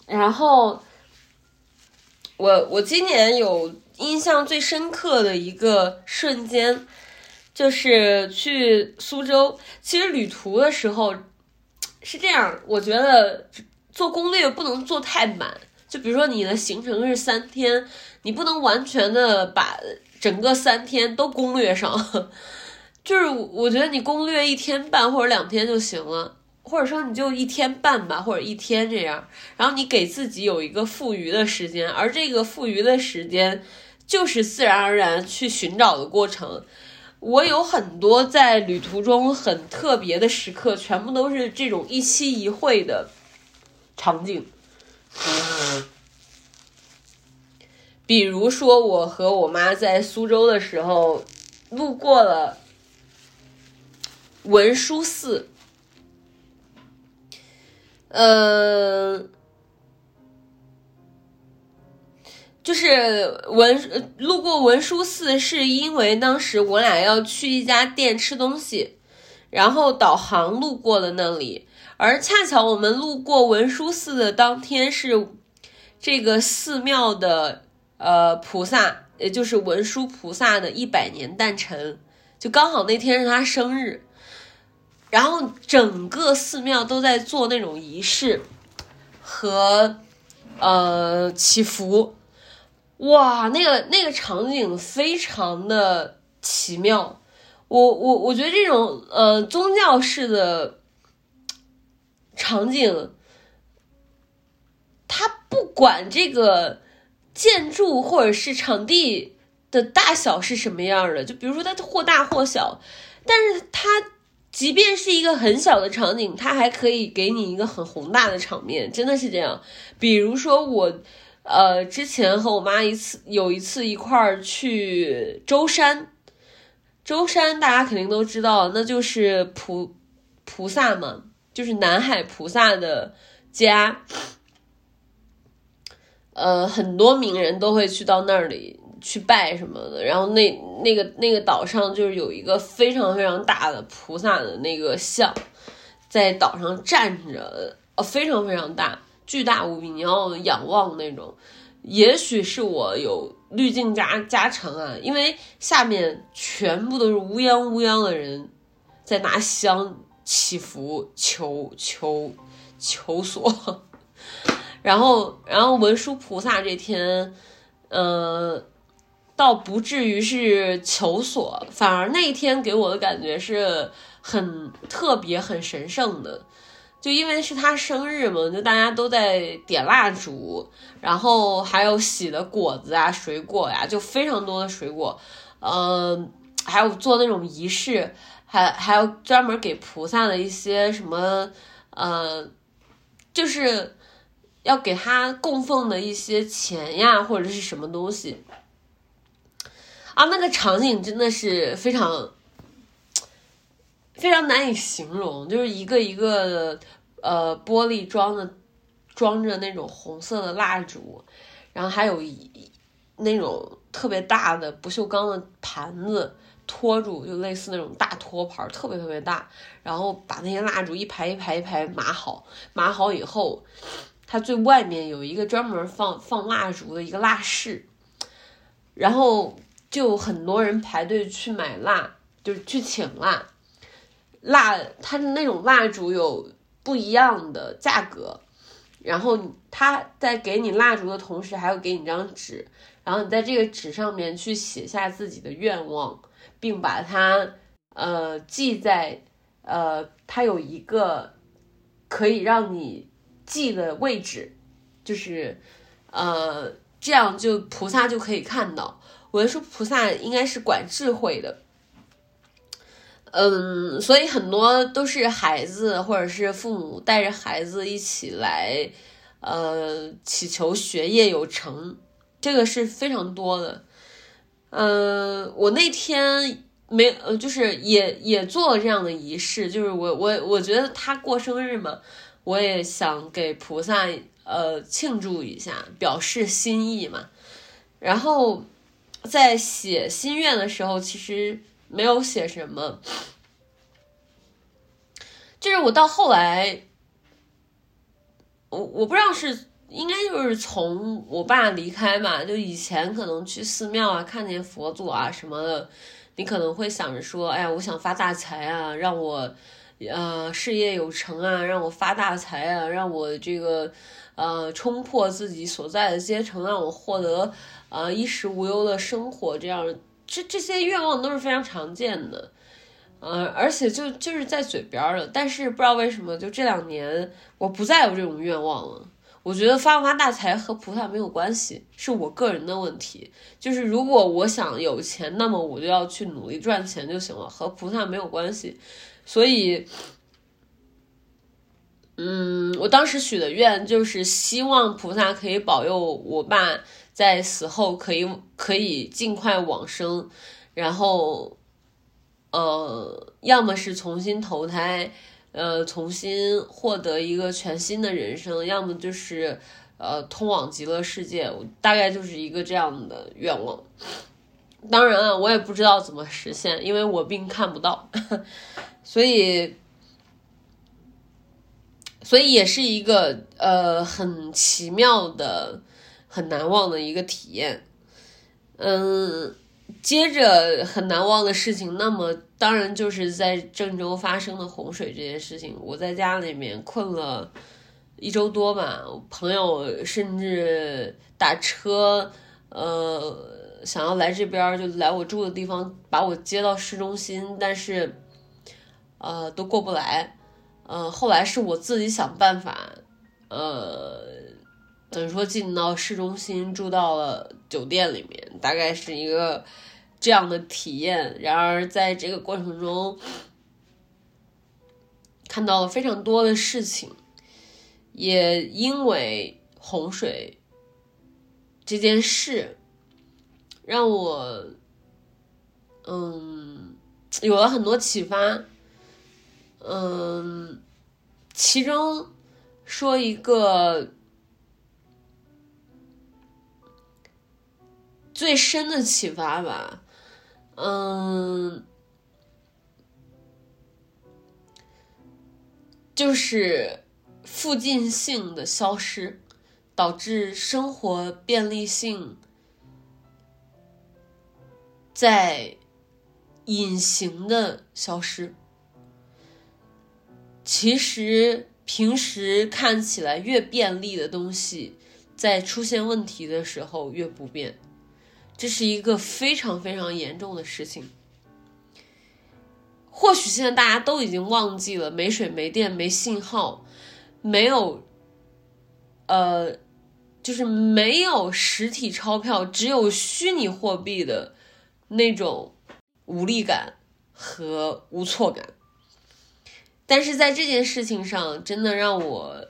然后，我我今年有印象最深刻的一个瞬间。就是去苏州，其实旅途的时候是这样，我觉得做攻略不能做太满。就比如说你的行程是三天，你不能完全的把整个三天都攻略上。就是我觉得你攻略一天半或者两天就行了，或者说你就一天半吧，或者一天这样。然后你给自己有一个富余的时间，而这个富余的时间就是自然而然去寻找的过程。我有很多在旅途中很特别的时刻，全部都是这种一期一会的场景。比如说，我和我妈在苏州的时候，路过了文殊寺，嗯。就是文路过文殊寺，是因为当时我俩要去一家店吃东西，然后导航路过了那里，而恰巧我们路过文殊寺的当天是这个寺庙的呃菩萨，也就是文殊菩萨的一百年诞辰，就刚好那天是他生日，然后整个寺庙都在做那种仪式和呃祈福。哇，那个那个场景非常的奇妙，我我我觉得这种呃宗教式的场景，他不管这个建筑或者是场地的大小是什么样的，就比如说它或大或小，但是它即便是一个很小的场景，它还可以给你一个很宏大的场面，真的是这样。比如说我，呃，之前和我妈一次有一次一块儿去舟山，舟山大家肯定都知道，那就是菩菩萨嘛，就是南海菩萨的家。呃，很多名人都会去到那里去拜什么的，然后那那个那个岛上就是有一个非常非常大的菩萨的那个像，在岛上站着，呃，非常非常大，巨大无比，你要仰望那种。也许是我有滤镜加加成啊，因为下面全部都是乌泱乌泱的人在拿香祈福求求求索。然后，然后文殊菩萨这天，嗯，倒不至于是求索，反而那一天给我的感觉是很特别、很神圣的。就因为是他生日嘛，就大家都在点蜡烛，然后还有洗的果子啊、水果呀，就非常多的水果，嗯，还有做那种仪式，还还有专门给菩萨的一些什么，呃，就是。要给他供奉的一些钱呀，或者是什么东西啊？那个场景真的是非常非常难以形容，就是一个一个的呃玻璃装的装着那种红色的蜡烛，然后还有一那种特别大的不锈钢的盘子托住，就类似那种大托盘，特别特别大，然后把那些蜡烛一排一排一排码好，码好以后。它最外面有一个专门放放蜡烛的一个蜡室，然后就很多人排队去买蜡，就是去请蜡。蜡它的那种蜡烛有不一样的价格，然后他在给你蜡烛的同时，还要给你张纸，然后你在这个纸上面去写下自己的愿望，并把它呃记在呃，它有一个可以让你。记的位置，就是，呃，这样就菩萨就可以看到。我说菩萨应该是管智慧的，嗯，所以很多都是孩子或者是父母带着孩子一起来，呃，祈求学业有成，这个是非常多的。嗯，我那天没，呃，就是也也做了这样的仪式，就是我我我觉得他过生日嘛。我也想给菩萨呃庆祝一下，表示心意嘛。然后在写心愿的时候，其实没有写什么，就是我到后来，我我不知道是应该就是从我爸离开嘛，就以前可能去寺庙啊，看见佛祖啊什么的，你可能会想着说，哎呀，我想发大财啊，让我。呃，事业有成啊，让我发大财啊，让我这个呃冲破自己所在的阶层，让我获得呃衣食无忧的生活，这样这这些愿望都是非常常见的，呃，而且就就是在嘴边了。但是不知道为什么，就这两年我不再有这种愿望了。我觉得发不发大财和菩萨没有关系，是我个人的问题。就是如果我想有钱，那么我就要去努力赚钱就行了，和菩萨没有关系。所以，嗯，我当时许的愿就是希望菩萨可以保佑我爸在死后可以可以尽快往生，然后，呃，要么是重新投胎，呃，重新获得一个全新的人生，要么就是呃通往极乐世界，大概就是一个这样的愿望。当然了，我也不知道怎么实现，因为我并看不到。所以，所以也是一个呃很奇妙的、很难忘的一个体验。嗯，接着很难忘的事情，那么当然就是在郑州发生的洪水这件事情。我在家里面困了一周多吧，朋友甚至打车呃想要来这边，就来我住的地方把我接到市中心，但是。呃，都过不来，呃，后来是我自己想办法，呃，等于说进到市中心，住到了酒店里面，大概是一个这样的体验。然而，在这个过程中，看到了非常多的事情，也因为洪水这件事，让我嗯有了很多启发。嗯，其中说一个最深的启发吧，嗯，就是附近性的消失，导致生活便利性在隐形的消失。其实平时看起来越便利的东西，在出现问题的时候越不便，这是一个非常非常严重的事情。或许现在大家都已经忘记了，没水、没电、没信号，没有，呃，就是没有实体钞票，只有虚拟货币的那种无力感和无措感。但是在这件事情上，真的让我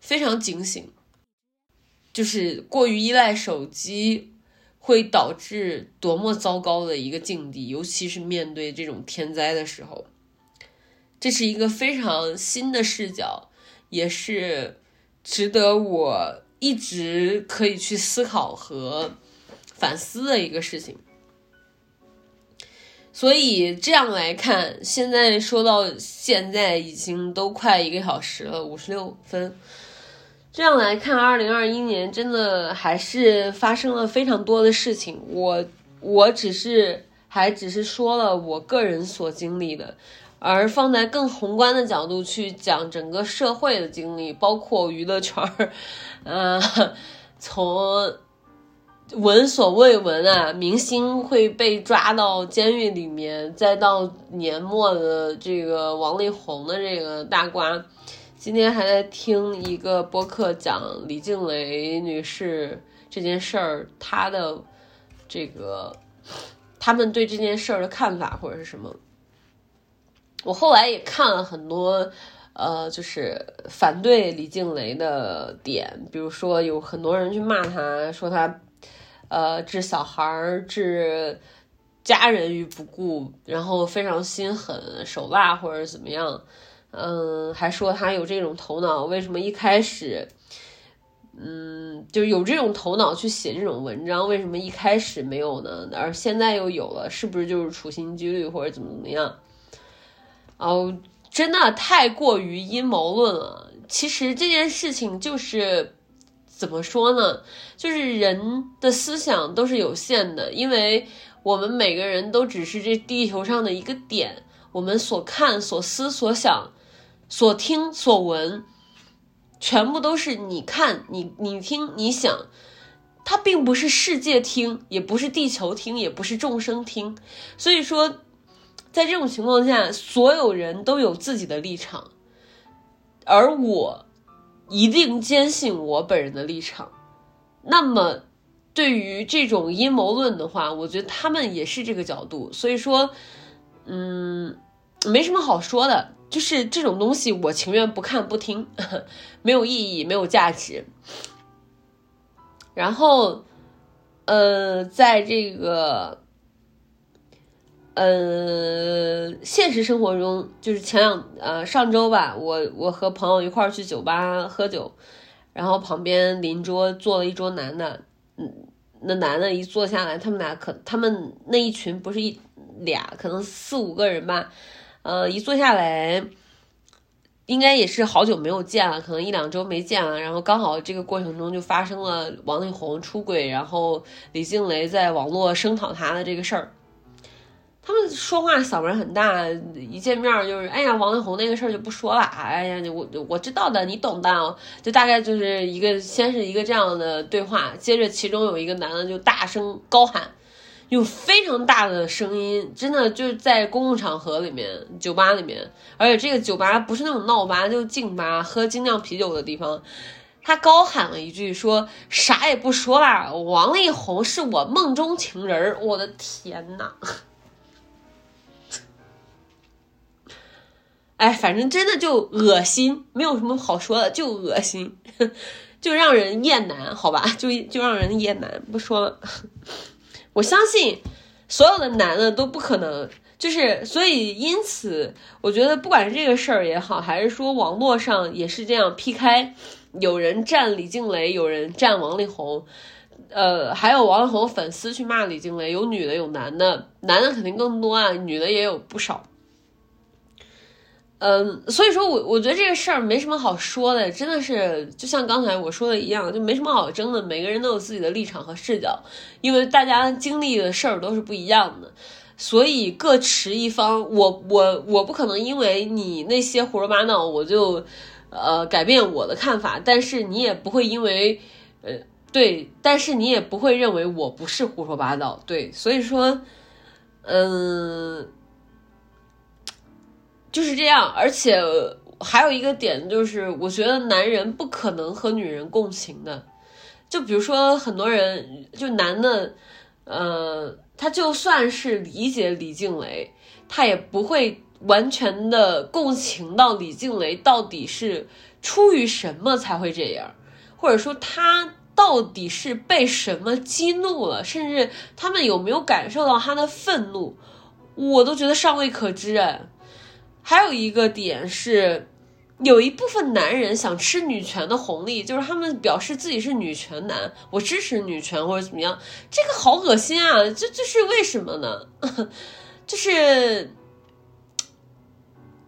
非常警醒，就是过于依赖手机会导致多么糟糕的一个境地，尤其是面对这种天灾的时候，这是一个非常新的视角，也是值得我一直可以去思考和反思的一个事情。所以这样来看，现在说到现在已经都快一个小时了，五十六分。这样来看，二零二一年真的还是发生了非常多的事情。我我只是还只是说了我个人所经历的，而放在更宏观的角度去讲整个社会的经历，包括娱乐圈儿，嗯，从。闻所未闻啊！明星会被抓到监狱里面，再到年末的这个王力宏的这个大瓜。今天还在听一个播客讲李静蕾女士这件事儿，她的这个他们对这件事儿的看法或者是什么。我后来也看了很多，呃，就是反对李静蕾的点，比如说有很多人去骂她，说她。呃，置小孩儿、置家人于不顾，然后非常心狠手辣，或者怎么样？嗯，还说他有这种头脑，为什么一开始，嗯，就有这种头脑去写这种文章？为什么一开始没有呢？而现在又有了，是不是就是处心积虑，或者怎么怎么样？哦，真的太过于阴谋论了。其实这件事情就是。怎么说呢？就是人的思想都是有限的，因为我们每个人都只是这地球上的一个点，我们所看、所思、所想、所听、所闻，全部都是你看、你你听、你想，它并不是世界听，也不是地球听，也不是众生听。所以说，在这种情况下，所有人都有自己的立场，而我。一定坚信我本人的立场。那么，对于这种阴谋论的话，我觉得他们也是这个角度。所以说，嗯，没什么好说的，就是这种东西，我情愿不看不听，没有意义，没有价值。然后，呃，在这个。呃，现实生活中就是前两呃上周吧，我我和朋友一块儿去酒吧喝酒，然后旁边邻桌坐了一桌男的，嗯，那男的一坐下来，他们俩可他们那一群不是一俩，可能四五个人吧，呃，一坐下来，应该也是好久没有见了，可能一两周没见了，然后刚好这个过程中就发生了王力宏出轨，然后李静蕾在网络声讨他的这个事儿。他们说话嗓门很大，一见面就是，哎呀，王力宏那个事儿就不说了，哎呀，我我知道的，你懂的，就大概就是一个，先是一个这样的对话，接着其中有一个男的就大声高喊，用非常大的声音，真的就是在公共场合里面，酒吧里面，而且这个酒吧不是那种闹吧，就静吧，喝精酿啤酒的地方，他高喊了一句说：“啥也不说了，王力宏是我梦中情人。”我的天呐！哎，反正真的就恶心，没有什么好说的，就恶心，就让人厌男，好吧？就就让人厌男，不说了。我相信所有的男的都不可能，就是所以因此，我觉得不管是这个事儿也好，还是说网络上也是这样 PK，有人站李静蕾，有人站王力宏，呃，还有王力宏粉丝去骂李静蕾，有女的有男的，男的肯定更多啊，女的也有不少。嗯，所以说我我觉得这个事儿没什么好说的，真的是就像刚才我说的一样，就没什么好争的。每个人都有自己的立场和视角，因为大家经历的事儿都是不一样的，所以各持一方。我我我不可能因为你那些胡说八道，我就呃改变我的看法，但是你也不会因为呃对，但是你也不会认为我不是胡说八道，对，所以说嗯。就是这样，而且还有一个点就是，我觉得男人不可能和女人共情的。就比如说，很多人就男的，呃，他就算是理解李静蕾，他也不会完全的共情到李静蕾到底是出于什么才会这样，或者说他到底是被什么激怒了，甚至他们有没有感受到他的愤怒，我都觉得尚未可知哎。还有一个点是，有一部分男人想吃女权的红利，就是他们表示自己是女权男，我支持女权或者怎么样，这个好恶心啊！这这是为什么呢？就是，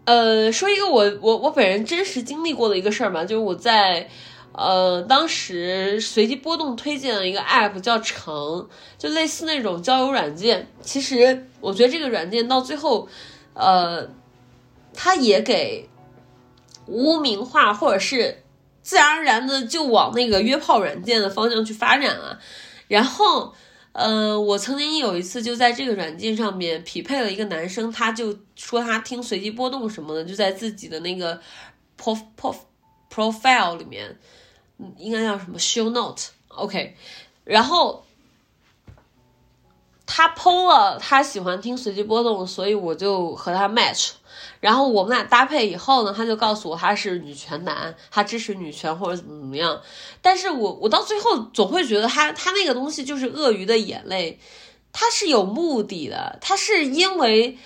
呃，说一个我我我本人真实经历过的一个事儿吧，就是我在呃当时随机波动推荐了一个 app 叫橙，就类似那种交友软件。其实我觉得这个软件到最后，呃。他也给污名化，或者是自然而然的就往那个约炮软件的方向去发展了。然后，呃，我曾经有一次就在这个软件上面匹配了一个男生，他就说他听随机波动什么的，就在自己的那个 prof prof profile 里面，应该叫什么 show note，OK，然后。他 PO 了，他喜欢听随机波动，所以我就和他 match，然后我们俩搭配以后呢，他就告诉我他是女权男，他支持女权或者怎么怎么样。但是我我到最后总会觉得他他那个东西就是鳄鱼的眼泪，他是有目的的，他是因为，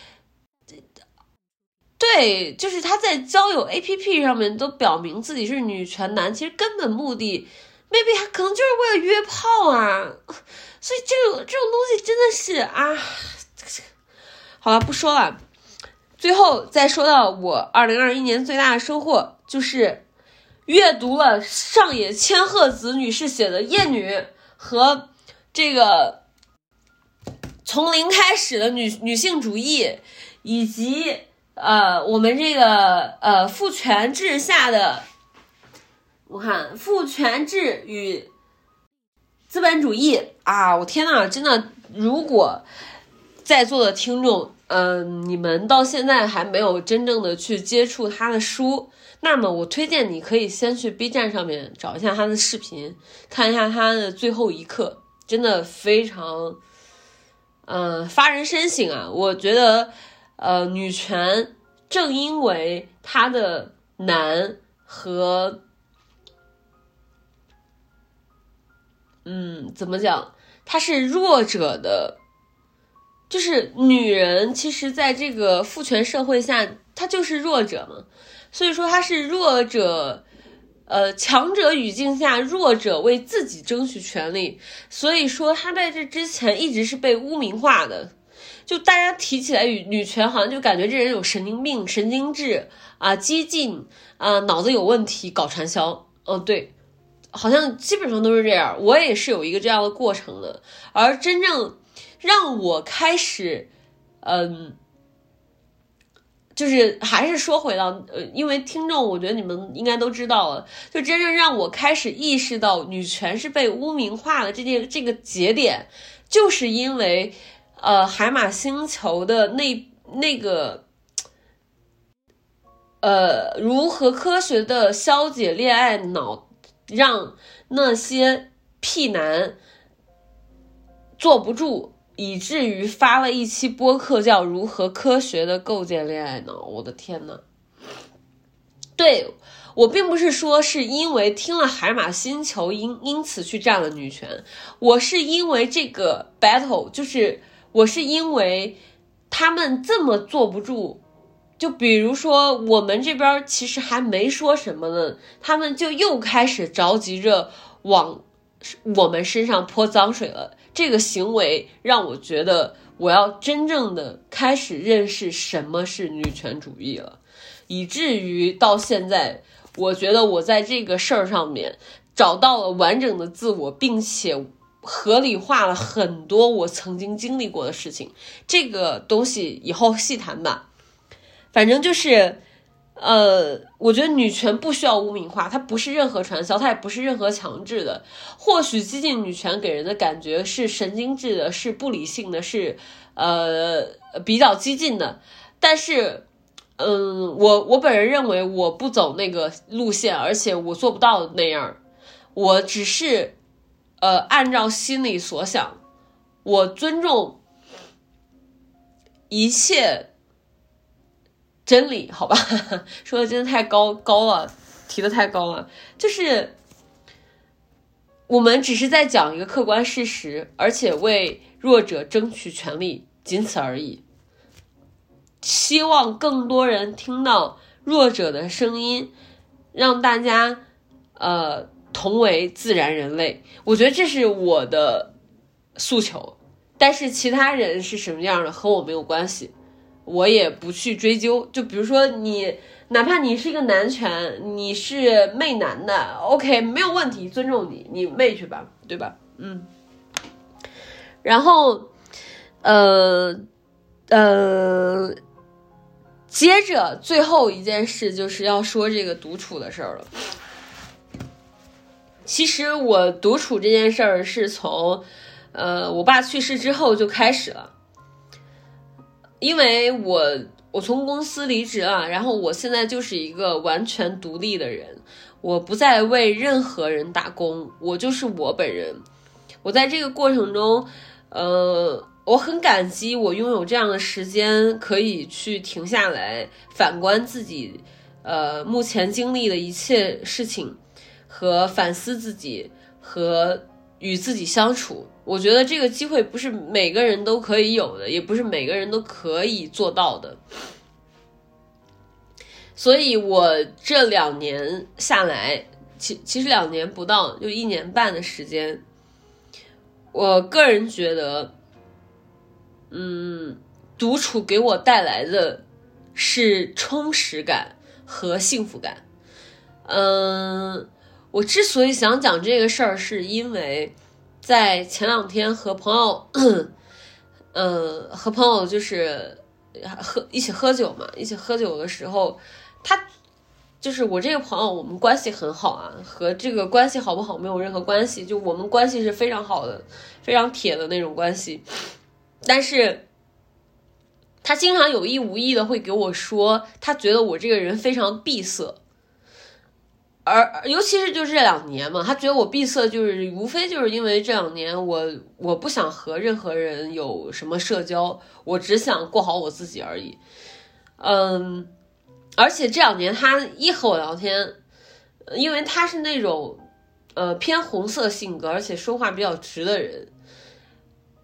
对，就是他在交友 APP 上面都表明自己是女权男，其实根本目的。maybe 他可能就是为了约炮啊，所以这个这种东西真的是啊，好了不说了，最后再说到我二零二一年最大的收获就是阅读了上野千鹤子女士写的《厌女》和这个从零开始的女女性主义，以及呃我们这个呃父权制下的。我看父权制与资本主义啊！我天呐，真的，如果在座的听众，嗯，你们到现在还没有真正的去接触他的书，那么我推荐你可以先去 B 站上面找一下他的视频，看一下他的最后一课，真的非常，嗯，发人深省啊！我觉得，呃，女权正因为它的难和。嗯，怎么讲？她是弱者的，就是女人。其实，在这个父权社会下，她就是弱者嘛。所以说，她是弱者，呃，强者语境下，弱者为自己争取权利。所以说，她在这之前一直是被污名化的。就大家提起来女女权，好像就感觉这人有神经病、神经质啊，激进啊，脑子有问题，搞传销。哦，对。好像基本上都是这样，我也是有一个这样的过程的。而真正让我开始，嗯，就是还是说回到，呃，因为听众，我觉得你们应该都知道了，就真正让我开始意识到女权是被污名化的这件这个节点，就是因为，呃，海马星球的那那个，呃，如何科学的消解恋爱脑。让那些屁男坐不住，以至于发了一期播客叫《如何科学的构建恋爱脑》。我的天呐！对我并不是说是因为听了海马星球因因此去占了女权，我是因为这个 battle，就是我是因为他们这么坐不住。就比如说，我们这边其实还没说什么呢，他们就又开始着急着往我们身上泼脏水了。这个行为让我觉得，我要真正的开始认识什么是女权主义了，以至于到现在，我觉得我在这个事儿上面找到了完整的自我，并且合理化了很多我曾经经历过的事情。这个东西以后细谈吧。反正就是，呃，我觉得女权不需要污名化，它不是任何传销，它也不是任何强制的。或许激进女权给人的感觉是神经质的，是不理性的，是呃比较激进的。但是，嗯，我我本人认为我不走那个路线，而且我做不到那样。我只是，呃，按照心里所想，我尊重一切。真理，好吧，说的真的太高高了，提的太高了。就是我们只是在讲一个客观事实，而且为弱者争取权利，仅此而已。希望更多人听到弱者的声音，让大家呃同为自然人类。我觉得这是我的诉求，但是其他人是什么样的和我没有关系。我也不去追究，就比如说你，哪怕你是一个男权，你是媚男的，OK，没有问题，尊重你，你媚去吧，对吧？嗯。然后，呃，呃，接着最后一件事就是要说这个独处的事儿了。其实我独处这件事儿是从，呃，我爸去世之后就开始了。因为我我从公司离职了，然后我现在就是一个完全独立的人，我不再为任何人打工，我就是我本人。我在这个过程中，呃，我很感激我拥有这样的时间，可以去停下来反观自己，呃，目前经历的一切事情，和反思自己，和与自己相处。我觉得这个机会不是每个人都可以有的，也不是每个人都可以做到的。所以，我这两年下来，其其实两年不到，就一年半的时间，我个人觉得，嗯，独处给我带来的是充实感和幸福感。嗯，我之所以想讲这个事儿，是因为。在前两天和朋友，嗯，和朋友就是喝一起喝酒嘛，一起喝酒的时候，他就是我这个朋友，我们关系很好啊，和这个关系好不好没有任何关系，就我们关系是非常好的，非常铁的那种关系。但是，他经常有意无意的会给我说，他觉得我这个人非常闭塞。而尤其是就是这两年嘛，他觉得我闭塞，就是无非就是因为这两年我我不想和任何人有什么社交，我只想过好我自己而已。嗯，而且这两年他一和我聊天，因为他是那种呃偏红色性格，而且说话比较直的人，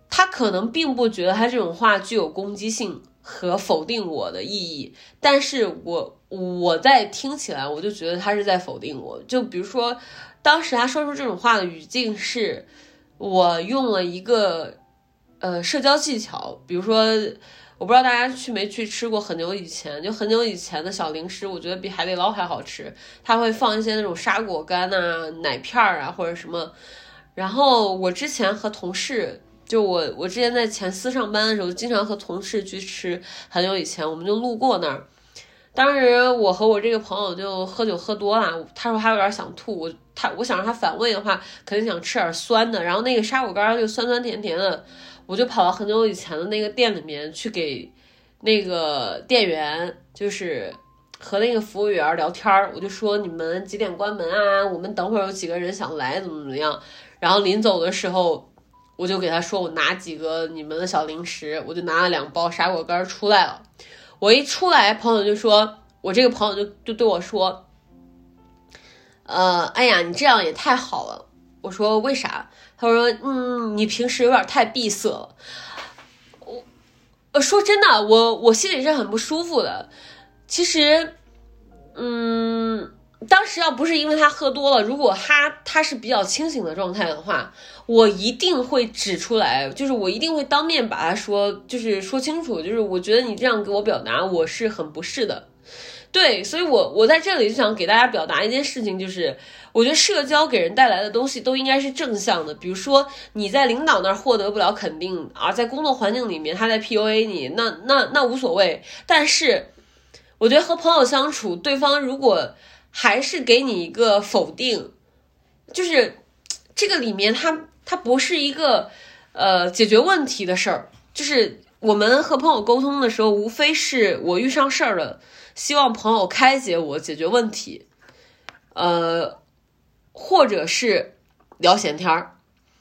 他可能并不觉得他这种话具有攻击性。和否定我的意义，但是我我在听起来，我就觉得他是在否定我。就比如说，当时他说出这种话的语境是，我用了一个呃社交技巧，比如说，我不知道大家去没去吃过很久以前，就很久以前的小零食，我觉得比海底捞还好吃。他会放一些那种沙果干呐、奶片儿啊或者什么。然后我之前和同事。就我，我之前在前司上班的时候，经常和同事去吃。很久以前，我们就路过那儿。当时我和我这个朋友就喝酒喝多了，他说他有点想吐。我他我想让他反胃的话，肯定想吃点酸的。然后那个沙果干就酸酸甜甜的，我就跑到很久以前的那个店里面去给那个店员，就是和那个服务员聊天儿，我就说你们几点关门啊？我们等会儿有几个人想来，怎么怎么样？然后临走的时候，我就给他说我拿几个你们的小零食，我就拿了两包沙果干出来了。我一出来，朋友就说，我这个朋友就就对我说，呃，哎呀，你这样也太好了。我说为啥？他说，嗯，你平时有点太闭塞了。我，呃，说真的，我我心里是很不舒服的。其实，嗯，当时要不是因为他喝多了，如果他他是比较清醒的状态的话，我一定会指出来，就是我一定会当面把他说，就是说清楚，就是我觉得你这样给我表达，我是很不适的。对，所以我我在这里就想给大家表达一件事情，就是我觉得社交给人带来的东西都应该是正向的。比如说你在领导那儿获得不了肯定，而在工作环境里面他在 PUA 你，那那那无所谓。但是我觉得和朋友相处，对方如果还是给你一个否定，就是这个里面他它不是一个呃解决问题的事儿，就是我们和朋友沟通的时候，无非是我遇上事儿了。希望朋友开解我，解决问题，呃，或者是聊闲天儿。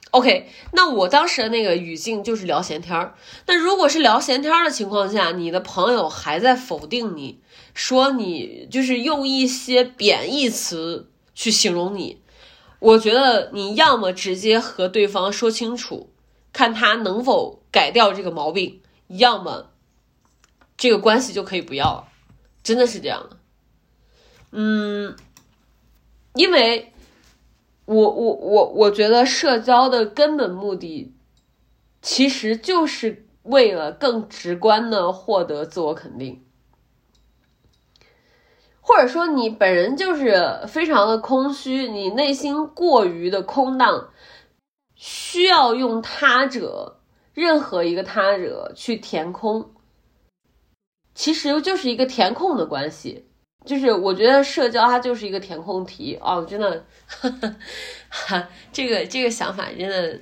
OK，那我当时的那个语境就是聊闲天儿。那如果是聊闲天儿的情况下，你的朋友还在否定你，说你就是用一些贬义词去形容你，我觉得你要么直接和对方说清楚，看他能否改掉这个毛病，要么这个关系就可以不要了。真的是这样的，嗯，因为我我我我觉得社交的根本目的，其实就是为了更直观的获得自我肯定，或者说你本人就是非常的空虚，你内心过于的空荡，需要用他者任何一个他者去填空。其实就是一个填空的关系，就是我觉得社交它就是一个填空题哦，真的，哈，这个这个想法真的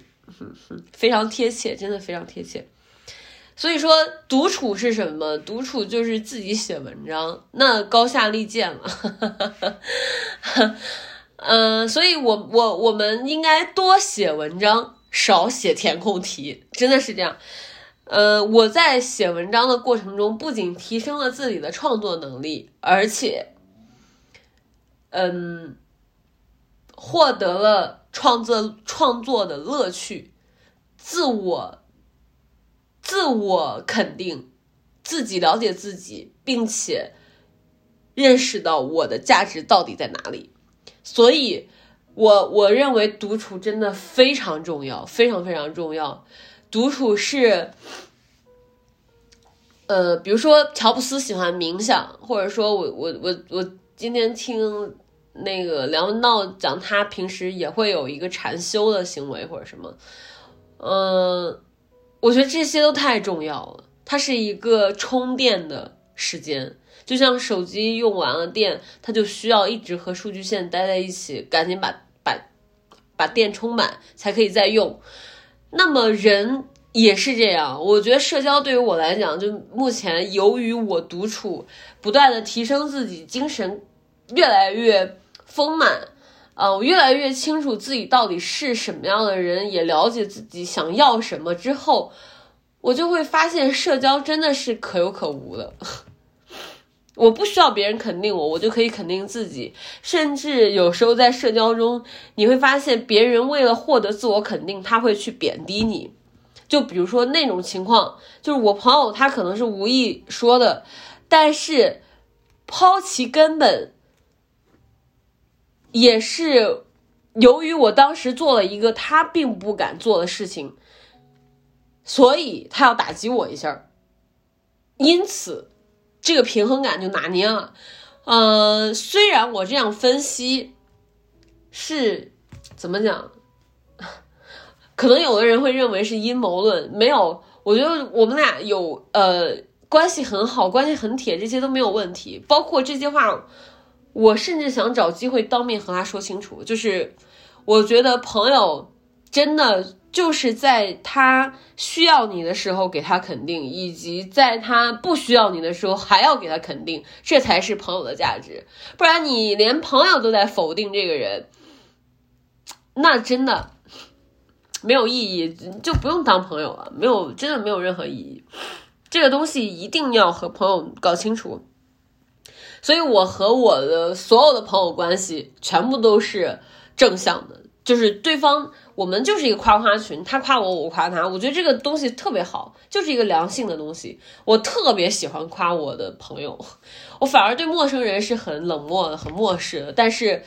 非常贴切，真的非常贴切。所以说，独处是什么？独处就是自己写文章，那高下立见了。嗯，所以我我我们应该多写文章，少写填空题，真的是这样。呃，我在写文章的过程中，不仅提升了自己的创作能力，而且，嗯，获得了创作创作的乐趣，自我自我肯定，自己了解自己，并且认识到我的价值到底在哪里。所以，我我认为独处真的非常重要，非常非常重要。独处是，呃，比如说乔布斯喜欢冥想，或者说我我我我今天听那个梁文道讲，他平时也会有一个禅修的行为或者什么，嗯，我觉得这些都太重要了。它是一个充电的时间，就像手机用完了电，它就需要一直和数据线待在一起，赶紧把把把电充满才可以再用。那么人也是这样，我觉得社交对于我来讲，就目前由于我独处，不断的提升自己，精神越来越丰满，啊，我越来越清楚自己到底是什么样的人，也了解自己想要什么之后，我就会发现社交真的是可有可无的。我不需要别人肯定我，我就可以肯定自己。甚至有时候在社交中，你会发现别人为了获得自我肯定，他会去贬低你。就比如说那种情况，就是我朋友他可能是无意说的，但是抛其根本，也是由于我当时做了一个他并不敢做的事情，所以他要打击我一下，因此。这个平衡感就拿捏了，嗯，虽然我这样分析是怎么讲，可能有的人会认为是阴谋论，没有，我觉得我们俩有呃关系很好，关系很铁，这些都没有问题。包括这些话，我甚至想找机会当面和他说清楚，就是我觉得朋友真的就是在他需要你的时候给他肯定，以及在他不需要你的时候还要给他肯定，这才是朋友的价值。不然你连朋友都在否定这个人，那真的没有意义，就不用当朋友了。没有，真的没有任何意义。这个东西一定要和朋友搞清楚。所以我和我的所有的朋友关系全部都是正向的，就是对方，我们就是一个夸夸群，他夸我，我夸他，我觉得这个东西特别好，就是一个良性的东西。我特别喜欢夸我的朋友，我反而对陌生人是很冷漠的、很漠视的。但是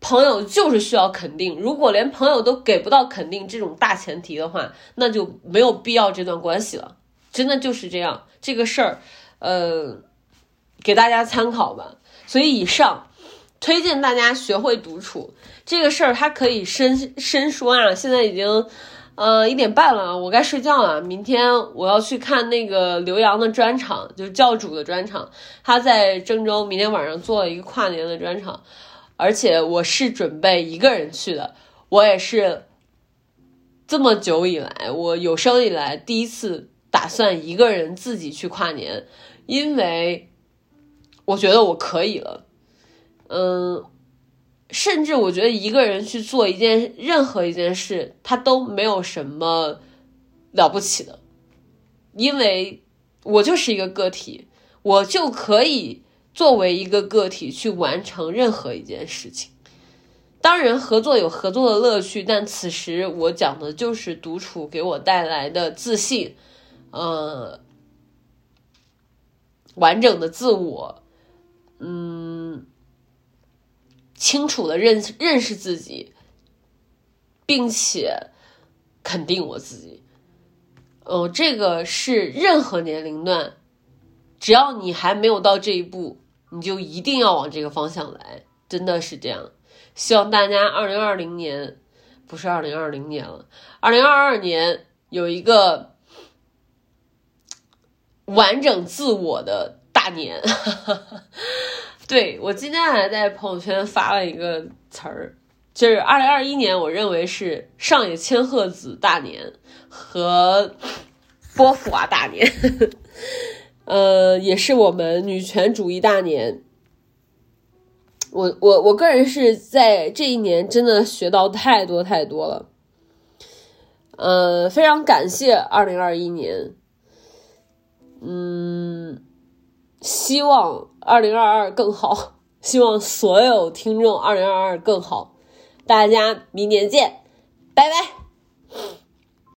朋友就是需要肯定，如果连朋友都给不到肯定这种大前提的话，那就没有必要这段关系了。真的就是这样，这个事儿，呃。给大家参考吧。所以以上推荐大家学会独处这个事儿，它可以深深说啊。现在已经呃一点半了，我该睡觉了。明天我要去看那个刘洋的专场，就是教主的专场。他在郑州，明天晚上做了一个跨年的专场，而且我是准备一个人去的。我也是这么久以来，我有生以来第一次打算一个人自己去跨年，因为。我觉得我可以了，嗯，甚至我觉得一个人去做一件任何一件事，他都没有什么了不起的，因为我就是一个个体，我就可以作为一个个体去完成任何一件事情。当然，合作有合作的乐趣，但此时我讲的就是独处给我带来的自信，呃，完整的自我。嗯，清楚的认认识自己，并且肯定我自己。哦，这个是任何年龄段，只要你还没有到这一步，你就一定要往这个方向来，真的是这样。希望大家二零二零年，不是二零二零年了，二零二二年有一个完整自我的。大年，对我今天还在朋友圈发了一个词儿，就是二零二一年，我认为是上野千鹤子大年和波伏娃大年，呃，也是我们女权主义大年。我我我个人是在这一年真的学到太多太多了，呃，非常感谢二零二一年，嗯。希望二零二二更好，希望所有听众二零二二更好，大家明年见，拜拜。